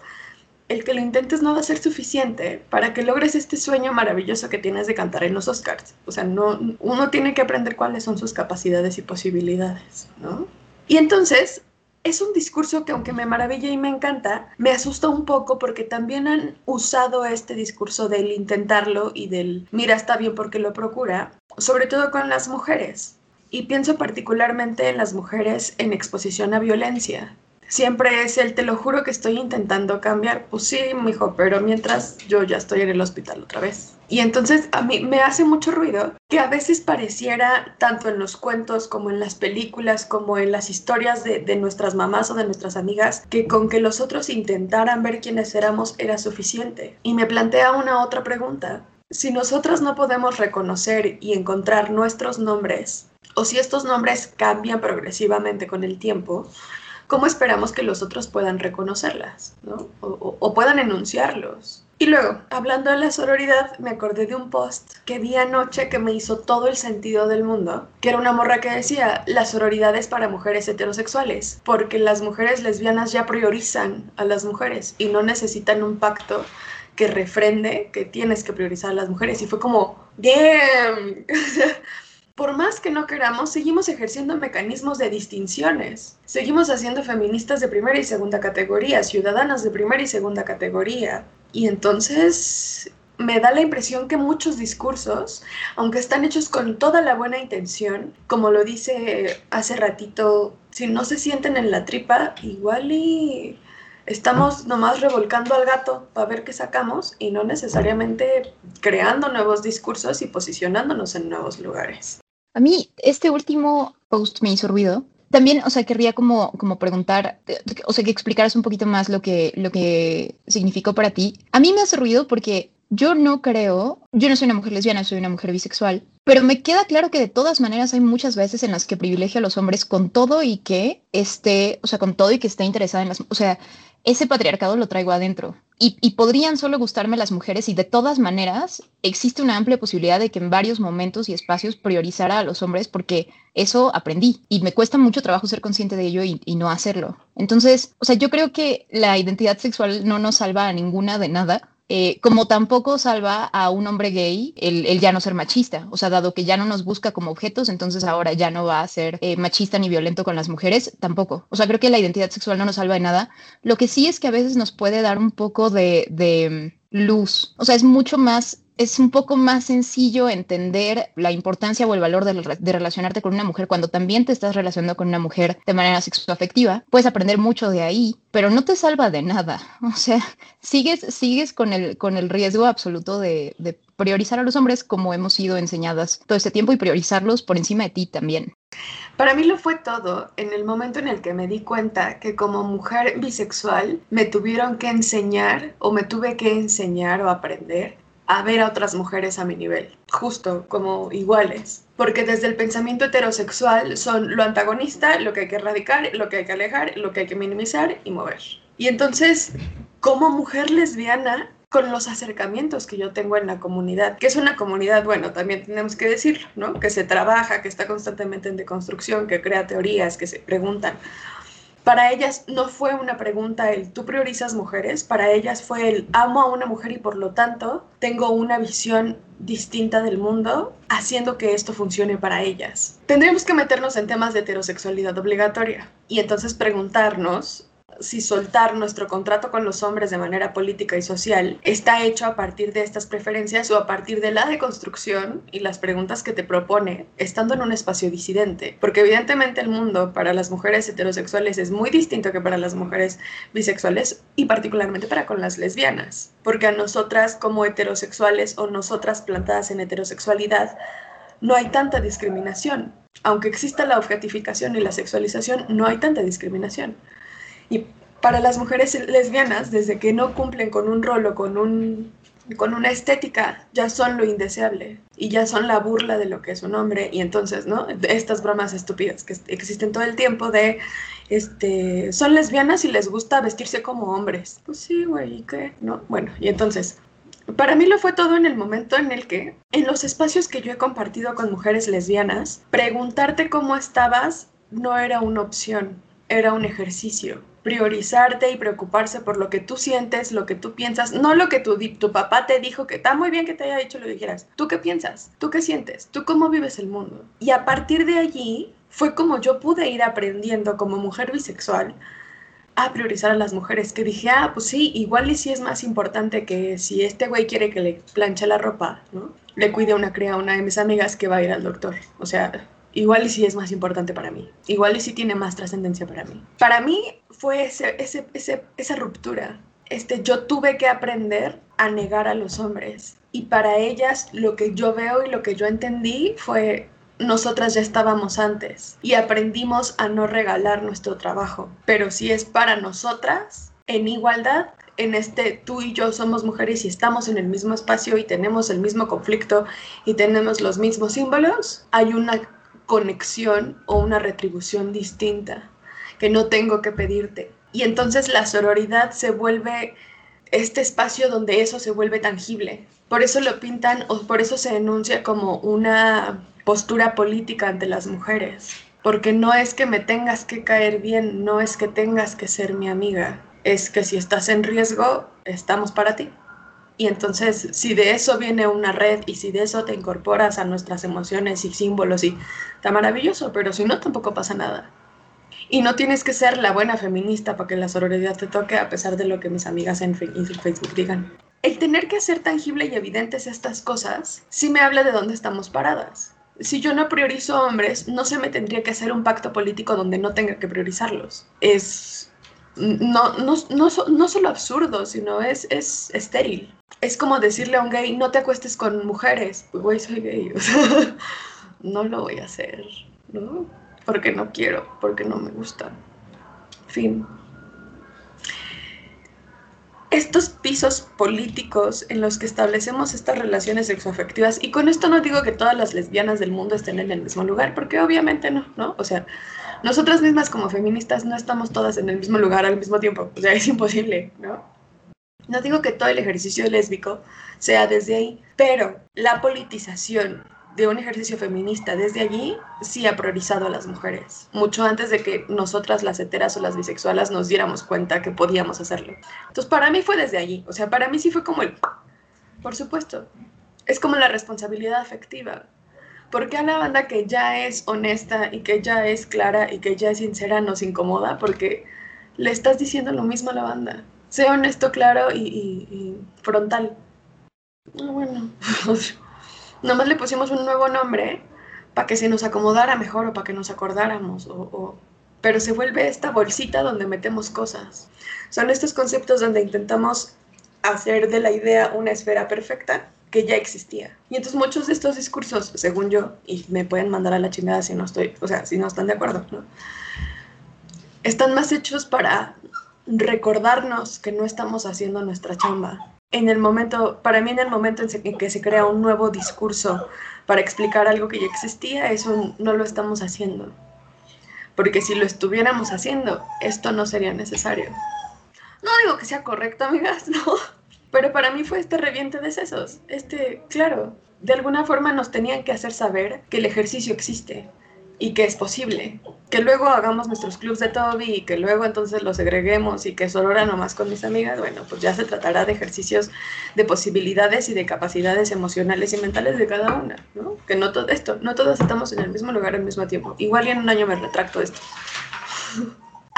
el que lo intentes no va a ser suficiente para que logres este sueño maravilloso que tienes de cantar en los Oscars. O sea, no, uno tiene que aprender cuáles son sus capacidades y posibilidades, ¿no? Y entonces, es un discurso que aunque me maravilla y me encanta, me asusta un poco porque también han usado este discurso del intentarlo y del mira está bien porque lo procura, sobre todo con las mujeres. Y pienso particularmente en las mujeres en exposición a violencia. Siempre es el te lo juro que estoy intentando cambiar. Pues sí, mijo, pero mientras yo ya estoy en el hospital otra vez. Y entonces a mí me hace mucho ruido que a veces pareciera, tanto en los cuentos como en las películas, como en las historias de, de, nuestras mamás o de nuestras amigas, que con que los otros intentaran ver quiénes éramos era suficiente. Y me plantea una otra pregunta. Si nosotras no podemos reconocer y encontrar nuestros nombres, o si estos nombres cambian progresivamente con el tiempo, ¿cómo esperamos que los otros puedan reconocerlas ¿no? o, puedan enunciarlos? Y luego, hablando de la sororidad, me acordé de un post que vi anoche que me hizo todo el sentido del mundo, que era una morra que decía, la sororidad es para mujeres heterosexuales, porque las mujeres lesbianas ya priorizan a las mujeres y no necesitan un pacto que refrende que tienes que priorizar a las mujeres. Y fue como, damn. <laughs> por más que no queramos, seguimos ejerciendo mecanismos de distinciones. Seguimos haciendo feministas de primera y segunda categoría, ciudadanas de primera y segunda categoría. Y entonces me da la impresión que muchos discursos, aunque están hechos con toda la buena intención, como lo dice hace ratito, si no se sienten en la tripa, igual y estamos nomás revolcando al gato para ver qué sacamos y no necesariamente creando nuevos discursos y posicionándonos en nuevos lugares. A mí este último post me hizo ruido. También, o sea, querría como, como preguntar, o sea, que explicaras un poquito más lo que, lo que significó para ti. A mí me hace ruido porque yo no creo, yo no soy una mujer lesbiana, soy una mujer bisexual, pero me queda claro que de todas maneras hay muchas veces en las que privilegio a los hombres con todo y que esté, o sea, con todo y que esté interesada en las, o sea, ese patriarcado lo traigo adentro. Y, podrían solo gustarme las mujeres y de todas maneras existe una amplia posibilidad de que en varios momentos y espacios priorizara a los hombres porque eso aprendí y me cuesta mucho trabajo ser consciente de ello y, y no hacerlo. Entonces, o sea, yo creo que la identidad sexual no nos salva a ninguna de nada, eh, como tampoco salva a un hombre gay el, ya no ser machista. O sea, dado que ya no nos busca como objetos, entonces ahora ya no va a ser eh, machista ni violento con las mujeres, tampoco. O sea, creo que la identidad sexual no nos salva de nada. Lo que sí es que a veces nos puede dar un poco de, de luz. O sea, es mucho más es un poco más sencillo entender la importancia o el valor de, relacionarte con una mujer cuando también te estás relacionando con una mujer de manera sexoafectiva. Puedes aprender mucho de ahí, pero no te salva de nada. <laughs> O sea, sigues, sigues con, el, con el riesgo absoluto de, de priorizar a los hombres como hemos sido enseñadas todo este tiempo y priorizarlos por encima de ti también. Para mí lo fue todo en el momento en el que me di cuenta que como mujer bisexual me tuvieron que enseñar o me tuve que enseñar o aprender a ver a otras mujeres a mi nivel, justo como iguales. Porque desde el pensamiento heterosexual son lo antagonista, lo que hay que erradicar, lo que hay que alejar, lo que hay que minimizar y mover. Y entonces, como mujer lesbiana, con los acercamientos que yo tengo en la comunidad, que es una comunidad, bueno, también tenemos que decirlo, ¿no? Que se trabaja, que está constantemente en deconstrucción, que crea teorías, que se preguntan, para ellas no fue una pregunta el tú priorizas mujeres, para ellas fue el amo a una mujer y por lo tanto tengo una visión distinta del mundo haciendo que esto funcione para ellas. Tendríamos que meternos en temas de heterosexualidad obligatoria y entonces preguntarnos si soltar nuestro contrato con los hombres de manera política y social está hecho a partir de estas preferencias o a partir de la deconstrucción y las preguntas que te propone estando en un espacio disidente. Porque evidentemente el mundo para las mujeres heterosexuales es muy distinto que para las mujeres bisexuales y particularmente para con las lesbianas. Porque a nosotras como heterosexuales o nosotras plantadas en heterosexualidad, no hay tanta discriminación. Aunque exista la objetificación y la sexualización, no hay tanta discriminación. Y para las mujeres lesbianas, desde que no cumplen con un rol o con, un, con una estética, ya son lo indeseable y ya son la burla de lo que es un hombre. Y entonces, ¿no? Estas bromas estúpidas que existen todo el tiempo de, este, son lesbianas y les gusta vestirse como hombres. Pues sí, güey, ¿y qué? ¿No? Bueno, y entonces, para mí lo fue todo en el momento en el que, en los espacios que yo he compartido con mujeres lesbianas, preguntarte cómo estabas no era una opción, era un ejercicio priorizarte y preocuparse por lo que tú sientes, lo que tú piensas, no lo que tu, papá te dijo que está muy bien que te haya dicho lo dijeras. ¿Tú qué piensas? ¿Tú qué sientes? ¿Tú cómo vives el mundo? Y a partir de allí fue como yo pude ir aprendiendo como mujer bisexual a priorizar a las mujeres, que dije, ah, pues sí, igual y sí es más importante que si este güey quiere que le planche la ropa, ¿no? Le cuide a una cría una de mis amigas que va a ir al doctor. O sea, igual y sí es más importante para mí, igual y sí tiene más trascendencia para mí. Para mí fue ese, esa ruptura. Este, yo tuve que aprender a negar a los hombres y para ellas lo que yo veo y lo que yo entendí fue nosotras ya estábamos antes y aprendimos a no regalar nuestro trabajo, pero si es para nosotras en igualdad, en este tú y yo somos mujeres y estamos en el mismo espacio y tenemos el mismo conflicto y tenemos los mismos símbolos, hay una conexión o una retribución distinta que no tengo que pedirte. Y entonces la sororidad se vuelve este espacio donde eso se vuelve tangible. Por eso lo pintan o por eso se denuncia como una postura política ante las mujeres. Porque no es que me tengas que caer bien, no es que tengas que ser mi amiga, es que si estás en riesgo, estamos para ti. Y entonces, si de eso viene una red y si de eso te incorporas a nuestras emociones y símbolos, y está maravilloso, pero si no, tampoco pasa nada. Y no tienes que ser la buena feminista para que la sororidad te toque, a pesar de lo que mis amigas en Facebook digan. El tener que hacer tangible y evidentes estas cosas sí me habla de dónde estamos paradas. Si yo no priorizo hombres, no se me tendría que hacer un pacto político donde no tenga que priorizarlos. Es no, no, no, no solo absurdo, sino es, es estéril es como decirle a un gay, no te acuestes con mujeres. Pues, güey, soy gay. O sea, <laughs> no lo voy a hacer, ¿no? Porque no quiero, porque no me gusta. Fin. Estos pisos políticos en los que establecemos estas relaciones sexoafectivas, y con esto no digo que todas las lesbianas del mundo estén en el mismo lugar, porque obviamente no, ¿no? O sea, nosotras mismas como feministas no estamos todas en el mismo lugar al mismo tiempo, o sea, <laughs> es imposible, ¿no? No digo que todo el ejercicio lésbico sea desde ahí, pero la politización de un ejercicio feminista desde allí sí ha priorizado a las mujeres, mucho antes de que nosotras las heteras o las bisexuales nos diéramos cuenta que podíamos hacerlo. Entonces para mí fue desde allí, o sea, para mí sí fue como el, por supuesto, es como la responsabilidad afectiva. Porque a la banda que ya es honesta y que ya es clara y que ya es sincera nos incomoda? Porque le estás diciendo lo mismo a la banda. Sé honesto, claro y, frontal. Ah, Bueno, <laughs> nomás le pusimos un nuevo nombre para que se nos acomodara mejor o para que nos acordáramos. O, o- Pero se vuelve esta bolsita donde metemos cosas. Son estos conceptos donde intentamos hacer de la idea una esfera perfecta que ya existía. Y entonces muchos de estos discursos, según yo, y me pueden mandar a la chingada si no estoy, o sea, si no están de acuerdo, ¿no? Están más hechos para recordarnos que no estamos haciendo nuestra chamba. En el momento, para mí en el momento en, que se crea un nuevo discurso para explicar algo que ya existía, es un no lo estamos haciendo. Porque si lo estuviéramos haciendo, esto no sería necesario. No digo que sea correcto, amigas, <laughs> no. Pero para mí fue este reviente de sesos. Este, claro, de alguna forma nos tenían que hacer saber que el ejercicio existe y que es posible. Que luego hagamos nuestros clubs de Toby y que luego entonces los segreguemos y que solo era nomás con mis amigas. Bueno, pues ya se tratará de ejercicios de posibilidades y de capacidades emocionales y mentales de cada una, ¿no? Que no todo esto, no todas estamos en el mismo lugar al mismo tiempo. Igual y en un año me retracto esto.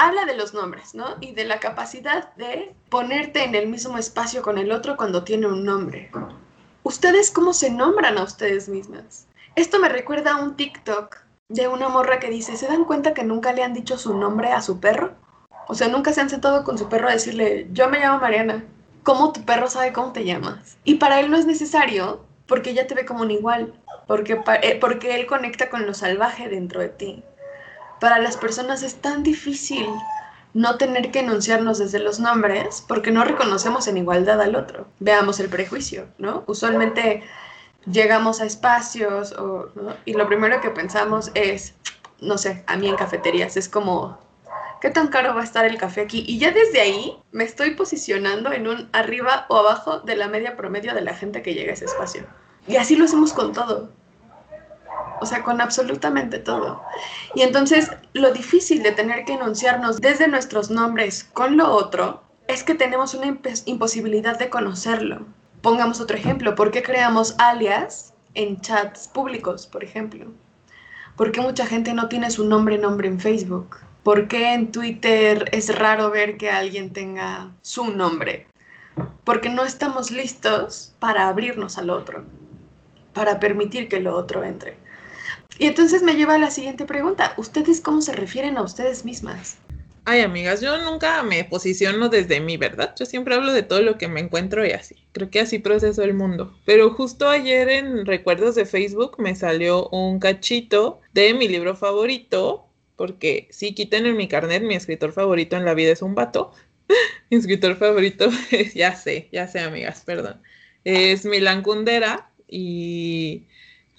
Habla de los nombres, ¿no? Y de la capacidad de ponerte en el mismo espacio con el otro cuando tiene un nombre. ¿Ustedes cómo se nombran a ustedes mismas? Esto me recuerda a un TikTok de una morra que dice, ¿se dan cuenta que nunca le han dicho su nombre a su perro? O sea, nunca se han sentado con su perro a decirle, yo me llamo Mariana. ¿Cómo tu perro sabe cómo te llamas? Y para él no es necesario porque ya te ve como un igual, porque, eh, porque él conecta con lo salvaje dentro de ti. Para las personas es tan difícil no tener que enunciarnos desde los nombres porque no reconocemos en igualdad al otro. Veamos el prejuicio, ¿no? Usualmente llegamos a espacios y lo primero que pensamos es, no sé, a mí en cafeterías es como, ¿qué tan caro va a estar el café aquí? Y ya desde ahí me estoy posicionando en un arriba o abajo de la media promedio de la gente que llega a ese espacio. Y así lo hacemos con todo. O sea, con absolutamente todo. Y entonces lo difícil de tener que enunciarnos desde nuestros nombres con lo otro es que tenemos una imp- imposibilidad de conocerlo. Pongamos otro ejemplo. ¿Por qué creamos alias en chats públicos, por ejemplo? ¿Por qué mucha gente no tiene su nombre nombre en Facebook? ¿Por qué en Twitter es raro ver que alguien tenga su nombre? Porque no estamos listos para abrirnos al otro, para permitir que lo otro entre. Y entonces me lleva a la siguiente pregunta. ¿Ustedes cómo se refieren a ustedes mismas? Ay, amigas, yo nunca me posiciono desde mí, ¿verdad? Yo siempre hablo de todo lo que me encuentro y así. Creo que así proceso el mundo. Pero justo ayer en recuerdos de Facebook me salió un cachito de mi libro favorito, porque sí, quiten en mi carnet, mi escritor favorito en la vida es un vato. <laughs> mi escritor favorito, <laughs> ya sé, ya sé, amigas, perdón. Es Milan Kundera y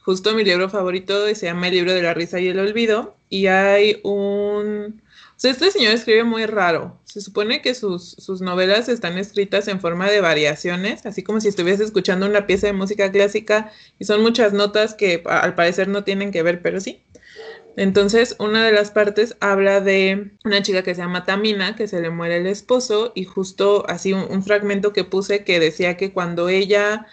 justo mi libro favorito se llama El libro de la risa y el olvido y hay un... O este señor escribe muy raro. Se supone que sus, sus novelas están escritas en forma de variaciones, así como si estuviese escuchando una pieza de música clásica y son muchas notas que al parecer no tienen que ver, pero sí. Entonces, una de las partes habla de una chica que se llama Tamina, que se le muere el esposo, y justo así un fragmento que puse que decía que cuando ella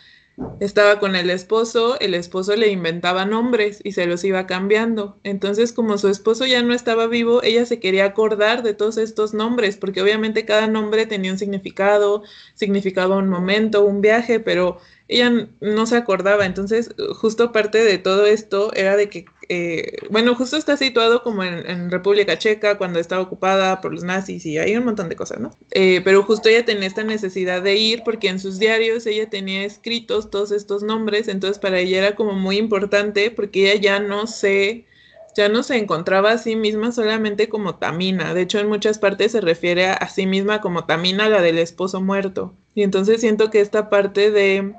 estaba con el esposo, el esposo le inventaba nombres y se los iba cambiando. Entonces, como su esposo ya no estaba vivo, ella se quería acordar de todos estos nombres, porque obviamente cada nombre tenía un significado, significaba un momento, un viaje, pero ella no se acordaba. Entonces, justo parte de todo esto era de que, eh, bueno, justo está situado como en, República Checa, cuando estaba ocupada por los nazis y hay un montón de cosas, ¿no? Eh, pero justo ella tenía esta necesidad de ir porque en sus diarios ella tenía escritos todos estos nombres, entonces para ella era como muy importante porque ella ya no se, ya no se encontraba a sí misma solamente como Tamina, de hecho en muchas partes se refiere a sí misma como Tamina, la del esposo muerto, y entonces siento que esta parte de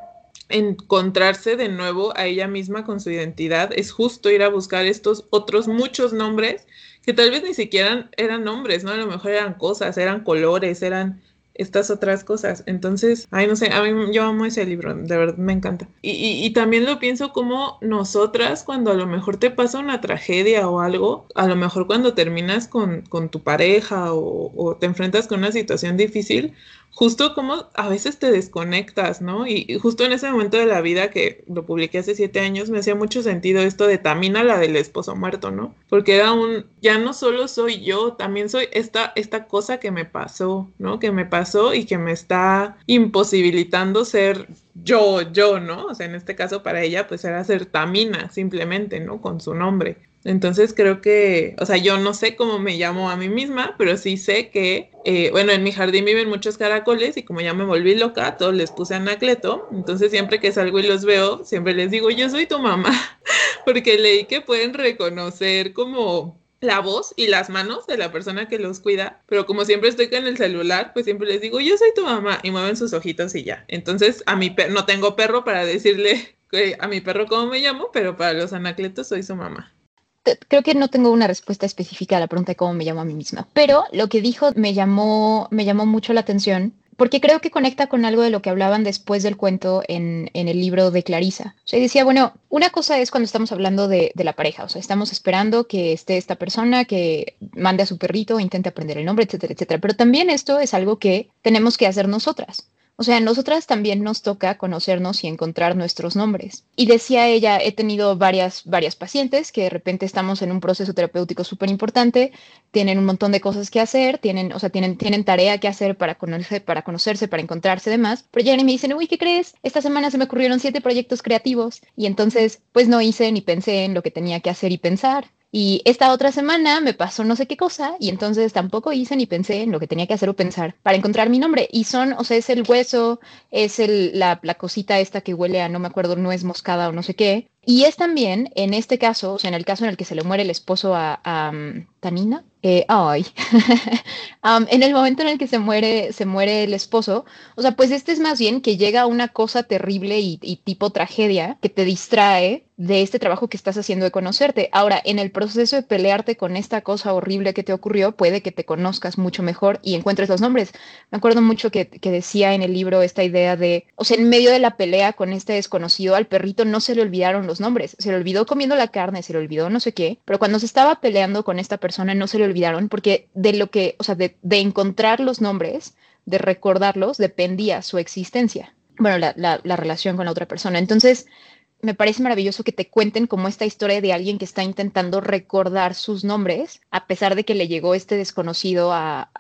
encontrarse de nuevo a ella misma con su identidad es justo ir a buscar estos otros muchos nombres que tal vez ni siquiera eran nombres, ¿no? A lo mejor eran cosas, eran colores, eran estas otras cosas. Entonces, ay, no sé, a mí yo amo ese libro, de verdad me encanta. Y, y, y también lo pienso como nosotras, cuando a lo mejor te pasa una tragedia o algo, a lo mejor cuando terminas con, con tu pareja o, o te enfrentas con una situación difícil, justo como a veces te desconectas, ¿no? Y, justo en ese momento de la vida que lo publiqué hace siete años, me hacía mucho sentido esto de Tamina, la del esposo muerto, ¿no? Porque era un, ya no solo soy yo, también soy esta, esta cosa que me pasó, ¿no? Que me pasó y que me está imposibilitando ser yo, yo, ¿no? O sea, en este caso para ella pues era ser Tamina simplemente, ¿no? Con su nombre. Entonces creo que, o sea, yo no sé cómo me llamo a mí misma, pero sí sé que, eh, bueno, en mi jardín viven muchos caracoles y como ya me volví loca, todos les puse anacleto. Entonces siempre que salgo y los veo, siempre les digo, yo soy tu mamá, <laughs> porque leí que pueden reconocer como la voz y las manos de la persona que los cuida, pero como siempre estoy con el celular, pues siempre les digo, yo soy tu mamá y mueven sus ojitos y ya. Entonces, a mi no tengo perro para decirle <laughs> a mi perro cómo me llamo, pero para los anacletos soy su mamá creo que no tengo una respuesta específica a la pregunta de cómo me llamo a mí misma, pero lo que dijo me llamó, me llamó mucho la atención porque creo que conecta con algo de lo que hablaban después del cuento en, el libro de Clarisa. O sea, decía, bueno, una cosa es cuando estamos hablando de, de, la pareja, o sea, estamos esperando que esté esta persona que mande a su perrito, intente aprender el nombre, etcétera, etcétera, pero también esto es algo que tenemos que hacer nosotras. O sea, nosotras también nos toca conocernos y encontrar nuestros nombres. Y decía ella, he tenido varias, varias pacientes que de repente estamos en un proceso terapéutico súper importante, tienen un montón de cosas que hacer, tienen, o sea, tienen, tienen tarea que hacer para, conocer, para conocerse, para encontrarse y demás, pero llegan y me dicen, uy, ¿qué crees? Esta semana se me ocurrieron siete proyectos creativos y entonces pues no hice ni pensé en lo que tenía que hacer y pensar. Y esta otra semana me pasó no sé qué cosa y entonces tampoco hice ni pensé en lo que tenía que hacer o pensar para encontrar mi nombre. Y son, o sea, es el hueso, es el, la, la cosita esta que huele a, no me acuerdo, no es moscada o no sé qué. Y es también, en este caso, o sea, en el caso en el que se le muere el esposo a, um, Tanina, eh, ay, <laughs> um, en el momento en el que se muere, se muere el esposo, o sea, pues este es más bien que llega una cosa terrible y, y, tipo tragedia que te distrae de este trabajo que estás haciendo de conocerte. Ahora, en el proceso de pelearte con esta cosa horrible que te ocurrió, puede que te conozcas mucho mejor y encuentres los nombres. Me acuerdo mucho que, que decía en el libro esta idea de, o sea, en medio de la pelea con este desconocido, al perrito no se le olvidaron los nombres, se le olvidó comiendo la carne, se le olvidó no sé qué, pero cuando se estaba peleando con esta persona no se le olvidaron porque de lo que, o sea, de, encontrar los nombres, de recordarlos, dependía su existencia, bueno, la, la, la relación con la otra persona. Entonces, me parece maravilloso que te cuenten como esta historia de alguien que está intentando recordar sus nombres, a pesar de que le llegó este desconocido a,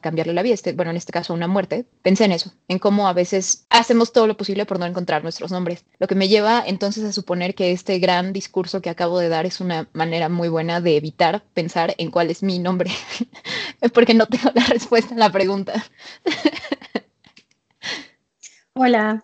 cambiarle la vida, este, bueno, en este caso una muerte. Pensé en eso, en cómo a veces hacemos todo lo posible por no encontrar nuestros nombres. Lo que me lleva entonces a suponer que este gran discurso que acabo de dar es una manera muy buena de evitar pensar en cuál es mi nombre, <laughs> porque no tengo la respuesta a la pregunta. <laughs> Hola,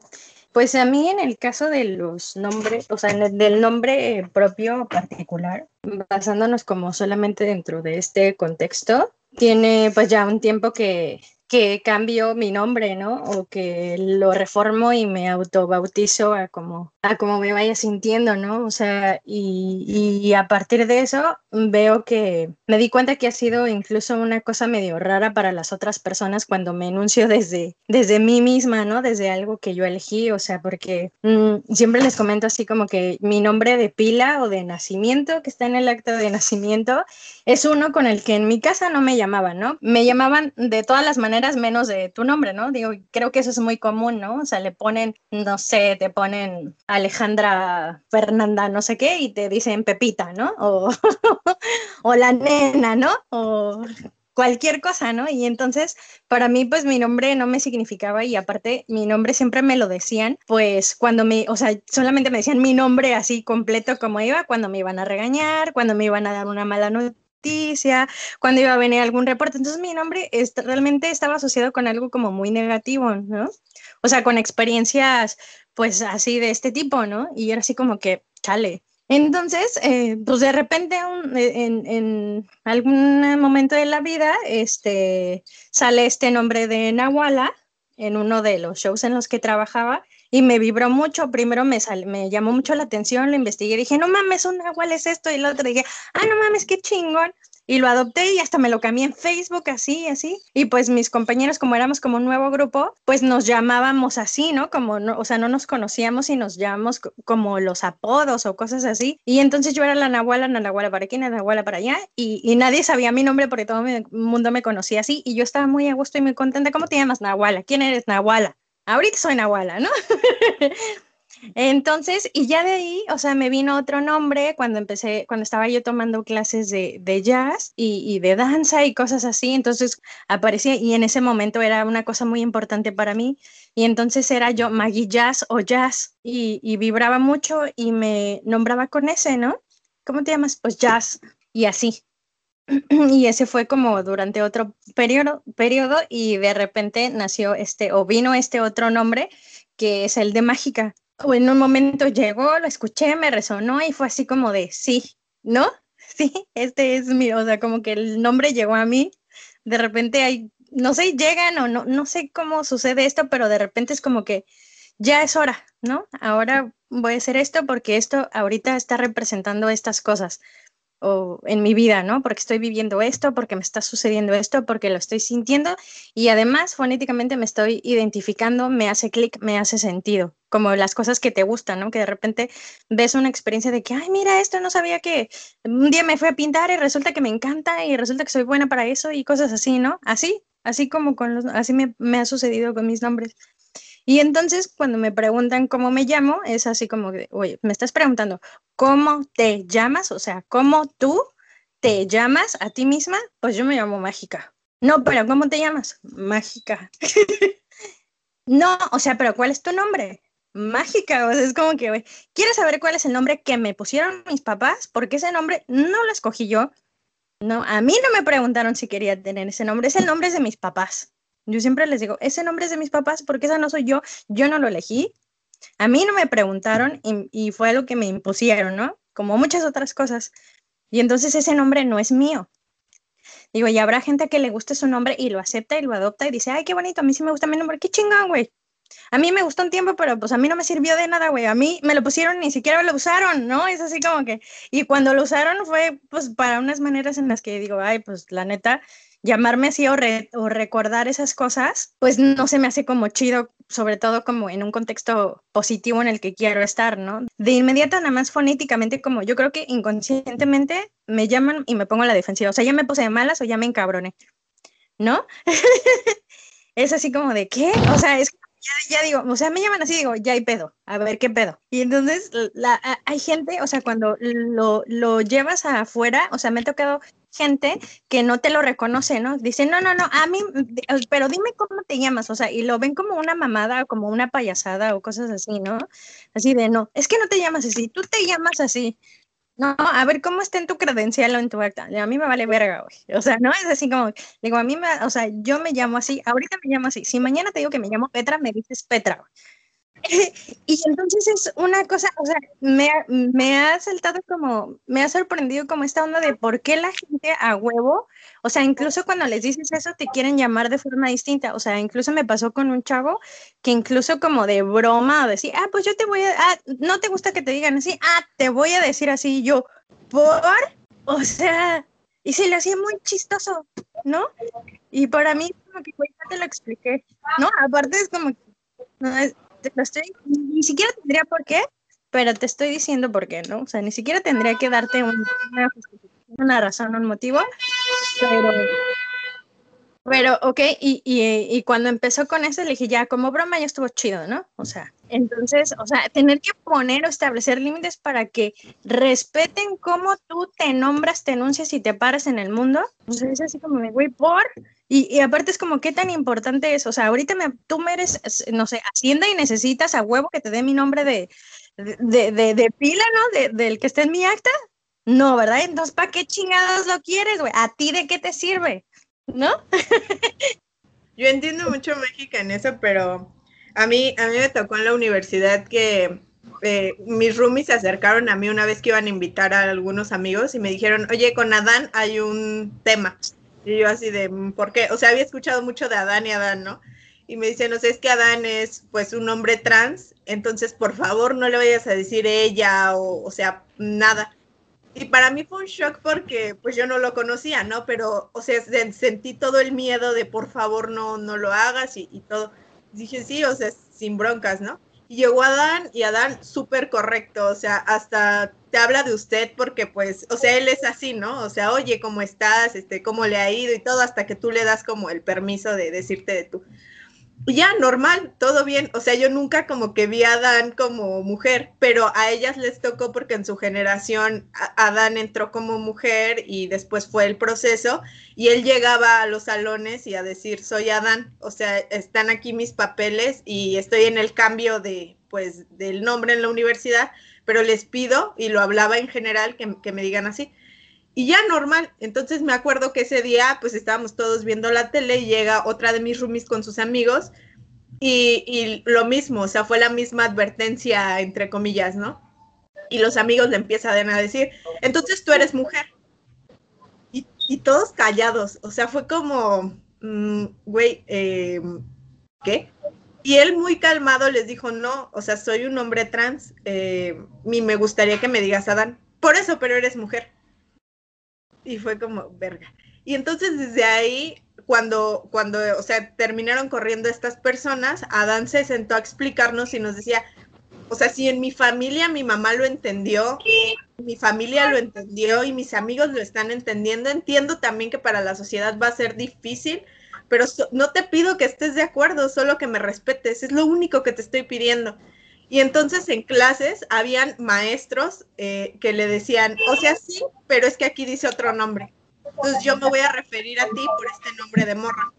pues a mí en el caso de los nombres, o sea, del nombre propio particular, basándonos como solamente dentro de este contexto, tiene pues ya un tiempo que, que cambio mi nombre, ¿no? O que lo reformo y me autobautizo a como, a como me vaya sintiendo, ¿no? O sea, y, a partir de eso veo que me di cuenta que ha sido incluso una cosa medio rara para las otras personas cuando me enuncio desde, desde mí misma, ¿no? Desde algo que yo elegí, o sea, porque mmm, siempre les comento así como que mi nombre de pila o de nacimiento, que está en el acto de nacimiento, es uno con el que en mi casa no me llamaban, ¿no? Me llamaban de todas las maneras menos de tu nombre, ¿no? Digo, creo que eso es muy común, ¿no? O sea, le ponen, no sé, te ponen Alejandra Fernanda, no sé qué, y te dicen Pepita, ¿no? <laughs> O, la nena, ¿no? O cualquier cosa, ¿no? Y entonces, para mí, pues mi nombre no me significaba y aparte, mi nombre siempre me lo decían, pues cuando me, o sea, solamente me decían mi nombre así completo como iba, cuando me iban a regañar, cuando me iban a dar una mala noticia cuando iba a venir algún reporte. Entonces mi nombre realmente estaba asociado con algo como muy negativo, ¿no? O sea, con experiencias pues así de este tipo, ¿no? Y era así como que, chale. Entonces, eh, pues de repente en, en, algún momento de la vida este, sale este nombre de Nahuala en uno de los shows en los que trabajaba y me vibró mucho. Primero me, me llamó mucho la atención, lo investigué, dije, no mames, un agua es esto, y el otro dije, ah, no mames, qué chingón. Y lo adopté y hasta me lo cambié en Facebook, así, así. Y pues mis compañeros, como éramos como un nuevo grupo, pues nos llamábamos así, ¿no? Como, no, o sea, no nos conocíamos y nos llamamos como los apodos o cosas así. Y entonces yo era la Nahuala, la Nahuala para aquí, la Nahuala para allá. Y, y nadie sabía mi nombre porque todo el mundo me conocía así. Y yo estaba muy a gusto y muy contenta. ¿Cómo te llamas, Nahuala? ¿Quién eres, Nahuala? Ahorita soy Nahuala, ¿no? <laughs> Entonces, y ya de ahí, o sea, me vino otro nombre cuando empecé, cuando estaba yo tomando clases de, jazz y, y, de danza y cosas así. Entonces aparecía y en ese momento era una cosa muy importante para mí. Y entonces era yo Maggie Jazz o Jazz y, y vibraba mucho y me nombraba con ese, ¿no? ¿Cómo te llamas? Pues Jazz y así. Y ese fue como durante otro periodo, periodo y de repente nació este o vino este otro nombre que es el de Mágica o en un momento llegó, lo escuché, me resonó y fue así como de, sí, ¿no? <laughs> Sí, este es mi, o sea, como que el nombre llegó a mí, de repente hay, no sé, llegan o no, no sé cómo sucede esto, pero de repente es como que ya es hora, ¿no? Ahora voy a hacer esto porque esto ahorita está representando estas cosas o en mi vida, ¿no? Porque estoy viviendo esto, porque me está sucediendo esto, porque lo estoy sintiendo y además fonéticamente me estoy identificando, me hace clic, me hace sentido, como las cosas que te gustan, ¿no? Que de repente ves una experiencia de que, ay, mira, esto no sabía que un día me fui a pintar y resulta que me encanta y resulta que soy buena para eso y cosas así, ¿no? Así, así como con los, así me, me ha sucedido con mis nombres. Y entonces cuando me preguntan cómo me llamo, es así como que, oye, me estás preguntando, ¿cómo te llamas? O sea, ¿cómo tú te llamas a ti misma? Pues yo me llamo Mágica. No, pero ¿cómo te llamas? Mágica. <laughs> no, o sea, pero ¿cuál es tu nombre? Mágica, o sea, es como que, güey, ¿quieres saber cuál es el nombre que me pusieron mis papás? Porque ese nombre no lo escogí yo. No, a mí no me preguntaron si quería tener ese nombre, ese nombre es de mis papás. Yo siempre les digo, ese nombre es de mis papás porque esa no soy yo, yo no lo elegí. A mí no me preguntaron y, fue lo que me impusieron, ¿no? Como muchas otras cosas. Y entonces ese nombre no es mío. Digo, y habrá gente que le guste su nombre y lo acepta y lo adopta y dice, ay, qué bonito, a mí sí me gusta mi nombre, qué chingón, güey. A mí me gustó un tiempo, pero pues a mí no me sirvió de nada, güey. A mí me lo pusieron, ni siquiera lo usaron, ¿no? Es así como que, y cuando lo usaron fue pues para unas maneras en las que digo, ay, pues la neta, llamarme así o, recordar esas cosas, pues no se me hace como chido, sobre todo como en un contexto positivo en el que quiero estar, ¿no? De inmediato, nada más fonéticamente, como yo creo que inconscientemente me llaman y me pongo a la defensiva, o sea, ya me puse de malas o ya me encabroné, ¿no? <laughs> es así como de, ¿qué? O sea, es ya, ya, digo, o sea, me llaman así, digo, ya hay pedo, a ver qué pedo. Y entonces hay gente, o sea, cuando lo, lo llevas afuera, o sea, me ha tocado gente que no te lo reconoce, ¿no? Dice, no, no, no, a mí, pero dime cómo te llamas, o sea, y lo ven como una mamada, como una payasada o cosas así, ¿no? Así de, no, es que no te llamas así, tú te llamas así. No, a ver cómo está en tu credencial o en tu acta. A mí me vale verga, güey. O sea, no es así como, digo, a mí me, o sea, yo me llamo así, ahorita me llamo así. Si mañana te digo que me llamo Petra, me dices Petra. <laughs> y entonces es una cosa, o sea, me, me, ha saltado como, me ha sorprendido como esta onda de por qué la gente a huevo, o sea, incluso cuando les dices eso te quieren llamar de forma distinta, o sea, incluso me pasó con un chavo que incluso como de broma o decir, ah, pues yo te voy a, ah, no te gusta que te digan así, ah, te voy a decir así yo, por, o sea, y se le hacía muy chistoso, ¿no? Y para mí, como que, ya te lo expliqué, ¿no? Aparte es como, no, es, ni siquiera tendría por qué, pero te estoy diciendo por qué, ¿no? O sea, ni siquiera tendría que darte una, razón, un motivo, pero, pero ok, y, y, y, cuando empezó con eso le dije, ya, como broma ya estuvo chido, ¿no? O sea, entonces, o sea, tener que poner o establecer límites para que respeten cómo tú te nombras, te enuncias y te paras en el mundo, o sea, es así como, güey, por, y, aparte es como, ¿qué tan importante es? O sea, ahorita me, tú me eres, no sé, Hacienda y necesitas a huevo que te dé mi nombre de, de, de, de pila, ¿no? De, del que esté en mi acta. No, ¿verdad? Entonces, ¿para qué chingados lo quieres, güey? ¿A ti de qué te sirve? ¿No? <laughs> Yo entiendo mucho México en eso, pero a mí, a mí me tocó en la universidad que eh, mis roomies se acercaron a mí una vez que iban a invitar a algunos amigos y me dijeron, oye, con Adán hay un tema. Y yo así de, mm, ¿por qué? O sea, había escuchado mucho de Adán y Adán, ¿no? Y me dicen, no sé, es que Adán es pues un hombre trans, entonces por favor no le vayas a decir ella o, o sea, nada. Y para mí fue un shock porque pues yo no lo conocía, ¿no? Pero, o sea, sentí todo el miedo de por favor no, no lo hagas y, y todo. Dije, sí, o sea, sin broncas, ¿no? Y llegó Adán y Adán súper correcto, o sea, hasta te habla de usted porque pues, o sea, él es así, ¿no? O sea, oye, ¿cómo estás? Este, ¿cómo le ha ido? Y todo hasta que tú le das como el permiso de decirte de tú. ya, normal, todo bien. O sea, yo nunca como que vi a Dan como mujer, pero a ellas les tocó porque en su generación Adán entró como mujer y después fue el proceso y él llegaba a los salones y a decir, soy Adán, o sea, están aquí mis papeles y estoy en el cambio de, pues, del nombre en la universidad, pero les pido, y lo hablaba en general, que, me digan así. Y ya normal, entonces me acuerdo que ese día pues estábamos todos viendo la tele y llega otra de mis roomies con sus amigos y, y, lo mismo, o sea, fue la misma advertencia entre comillas, ¿no? Y los amigos le empiezan a decir, entonces tú eres mujer. Y, todos callados, o sea, fue como, mmm, güey, eh, ¿qué? Y él muy calmado les dijo, no, o sea, soy un hombre trans, eh, y me gustaría que me digas Adán, por eso, pero eres mujer. Y fue como, verga. Y entonces desde ahí, cuando, cuando, o sea, terminaron corriendo estas personas, Adán se sentó a explicarnos y nos decía, o sea, si en mi familia mi mamá lo entendió, mi familia lo entendió y mis amigos lo están entendiendo, entiendo también que para la sociedad va a ser difícil, pero so, no te pido que estés de acuerdo, solo que me respetes, es lo único que te estoy pidiendo. Y entonces en clases habían maestros eh, que le decían, o sea, sí, pero es que aquí dice otro nombre. Entonces yo me voy a referir a ti por este nombre de morra.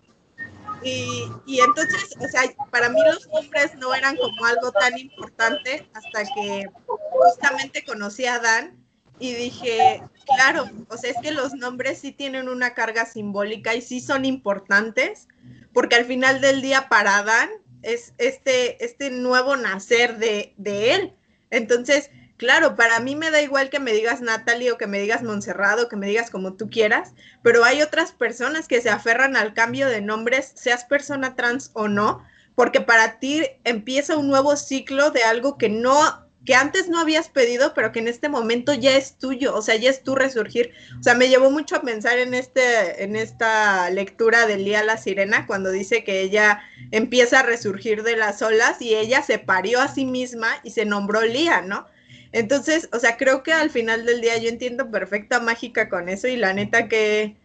Y, y, entonces, o sea, para mí los nombres no eran como algo tan importante hasta que justamente conocí a Dan y dije, claro, o sea, es que los nombres sí tienen una carga simbólica y sí son importantes, porque al final del día para Dan es este, este nuevo nacer de, de él. Entonces, claro, para mí me da igual que me digas Natalie o que me digas Montserrat o que me digas como tú quieras, pero hay otras personas que se aferran al cambio de nombres, seas persona trans o no, porque para ti empieza un nuevo ciclo de algo que no que antes no habías pedido, pero que en este momento ya es tuyo, o sea, ya es tu resurgir. O sea, me llevó mucho a pensar en este, en esta lectura de Lía la Sirena, cuando dice que ella empieza a resurgir de las olas y ella se parió a sí misma y se nombró Lía, ¿no? Entonces, o sea, creo que al final del día yo entiendo perfecta mágica con eso y la neta que,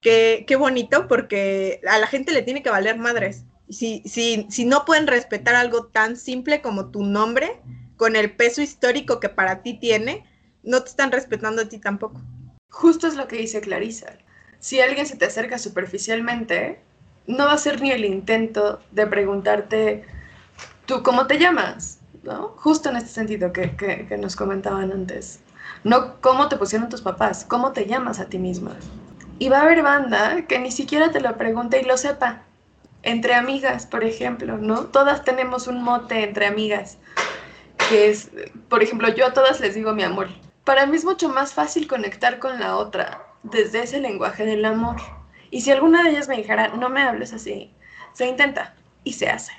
que, bonito porque a la gente le tiene que valer madres. Si, si, si no pueden respetar algo tan simple como tu nombre, con el peso histórico que para ti tiene, no te están respetando a ti tampoco. Justo es lo que dice Clarisa. Si alguien se te acerca superficialmente, no va a ser ni el intento de preguntarte, ¿tú cómo te llamas? ¿No? Justo en este sentido que, que, nos comentaban antes. No cómo te pusieron tus papás, cómo te llamas a ti misma. Y va a haber banda que ni siquiera te lo pregunte y lo sepa. Entre amigas, por ejemplo, ¿no? Todas tenemos un mote entre amigas por ejemplo, yo a todas les digo mi amor. Para mí es mucho más fácil conectar con la otra desde ese lenguaje del amor. Y si alguna de ellas me dijera, no me hables así, se intenta y se hace.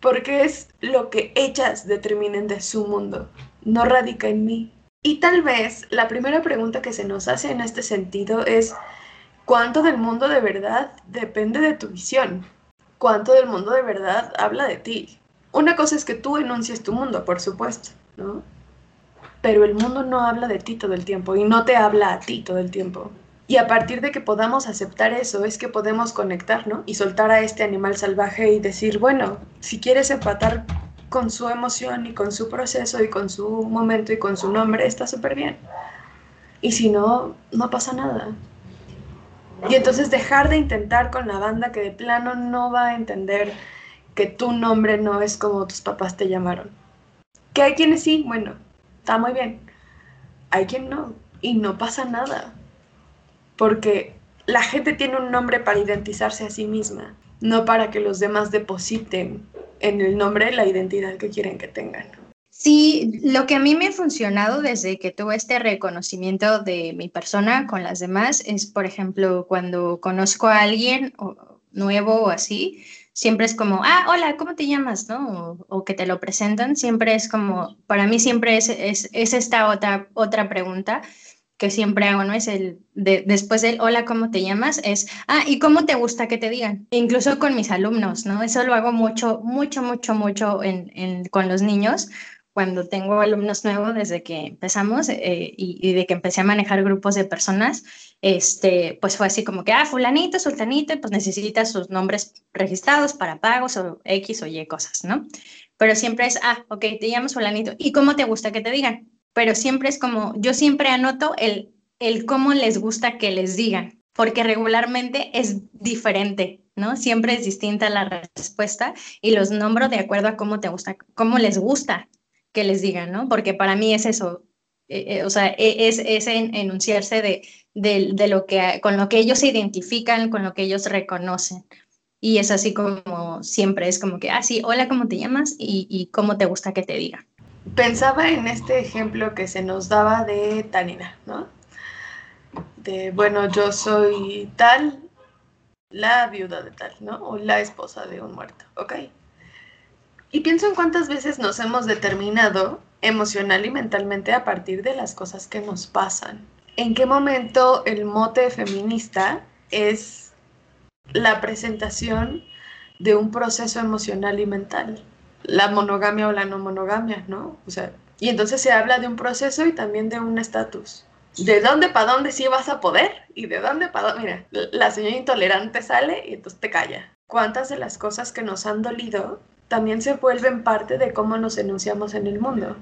Porque es lo que ellas determinen de su mundo, no radica en mí. Y tal vez la primera pregunta que se nos hace en este sentido es, ¿cuánto del mundo de verdad depende de tu visión? ¿Cuánto del mundo de verdad habla de ti? Una cosa es que tú enuncias tu mundo, por supuesto, ¿no? Pero el mundo no habla de ti todo el tiempo y no te habla a ti todo el tiempo. Y a partir de que podamos aceptar eso es que podemos conectar, ¿no? Y soltar a este animal salvaje y decir, bueno, si quieres empatar con su emoción y con su proceso y con su momento y con su nombre, está súper bien. Y si no, no pasa nada. Y entonces dejar de intentar con la banda que de plano no va a entender que tu nombre no es como tus papás te llamaron. Que hay quienes sí, bueno, está muy bien. Hay quien no, y no pasa nada. Porque la gente tiene un nombre para identizarse a sí misma, no para que los demás depositen en el nombre la identidad que quieren que tengan. Sí, lo que a mí me ha funcionado desde que tuve este reconocimiento de mi persona con las demás es, por ejemplo, cuando conozco a alguien nuevo o así, siempre es como, ah, hola, ¿cómo te llamas? ¿no? O, que te lo presentan, siempre es como, para mí siempre es, es, es esta otra, otra pregunta que siempre hago, ¿no? Es el, de, después del hola, ¿cómo te llamas? Es, ah, ¿y cómo te gusta que te digan? Incluso con mis alumnos, ¿no? Eso lo hago mucho, mucho, mucho, mucho en, en, con los niños, cuando tengo alumnos nuevos desde que empezamos eh, y, de que empecé a manejar grupos de personas, este, pues fue así como que, ah, fulanito, sultanito, pues necesita sus nombres registrados para pagos o X o Y cosas, ¿no? Pero siempre es, ah, ok, te llamas fulanito. ¿Y cómo te gusta que te digan? Pero siempre es como, yo siempre anoto el, el cómo les gusta que les digan, porque regularmente es diferente, ¿no? Siempre es distinta la respuesta y los nombro de acuerdo a cómo te gusta, cómo les gusta que les digan, ¿no? Porque para mí es eso, eh, eh, o sea, e, es, es enunciarse de, de, lo que, con lo que ellos se identifican, con lo que ellos reconocen. Y es así como siempre, es como que, ah, sí, hola, ¿cómo te llamas? Y, y cómo te gusta que te diga. Pensaba en este ejemplo que se nos daba de Tanina, ¿no? De, bueno, yo soy tal, la viuda de tal, ¿no? O la esposa de un muerto, ¿ok? Y pienso en cuántas veces nos hemos determinado emocional y mentalmente a partir de las cosas que nos pasan. ¿En qué momento el mote feminista es la presentación de un proceso emocional y mental? La monogamia o la no monogamia, ¿no? O sea, y entonces se habla de un proceso y también de un estatus. ¿De dónde para dónde sí vas a poder? ¿Y de dónde para dónde? Mira, la señora intolerante sale y entonces te calla. ¿Cuántas de las cosas que nos han dolido también se vuelven parte de cómo nos enunciamos en el mundo.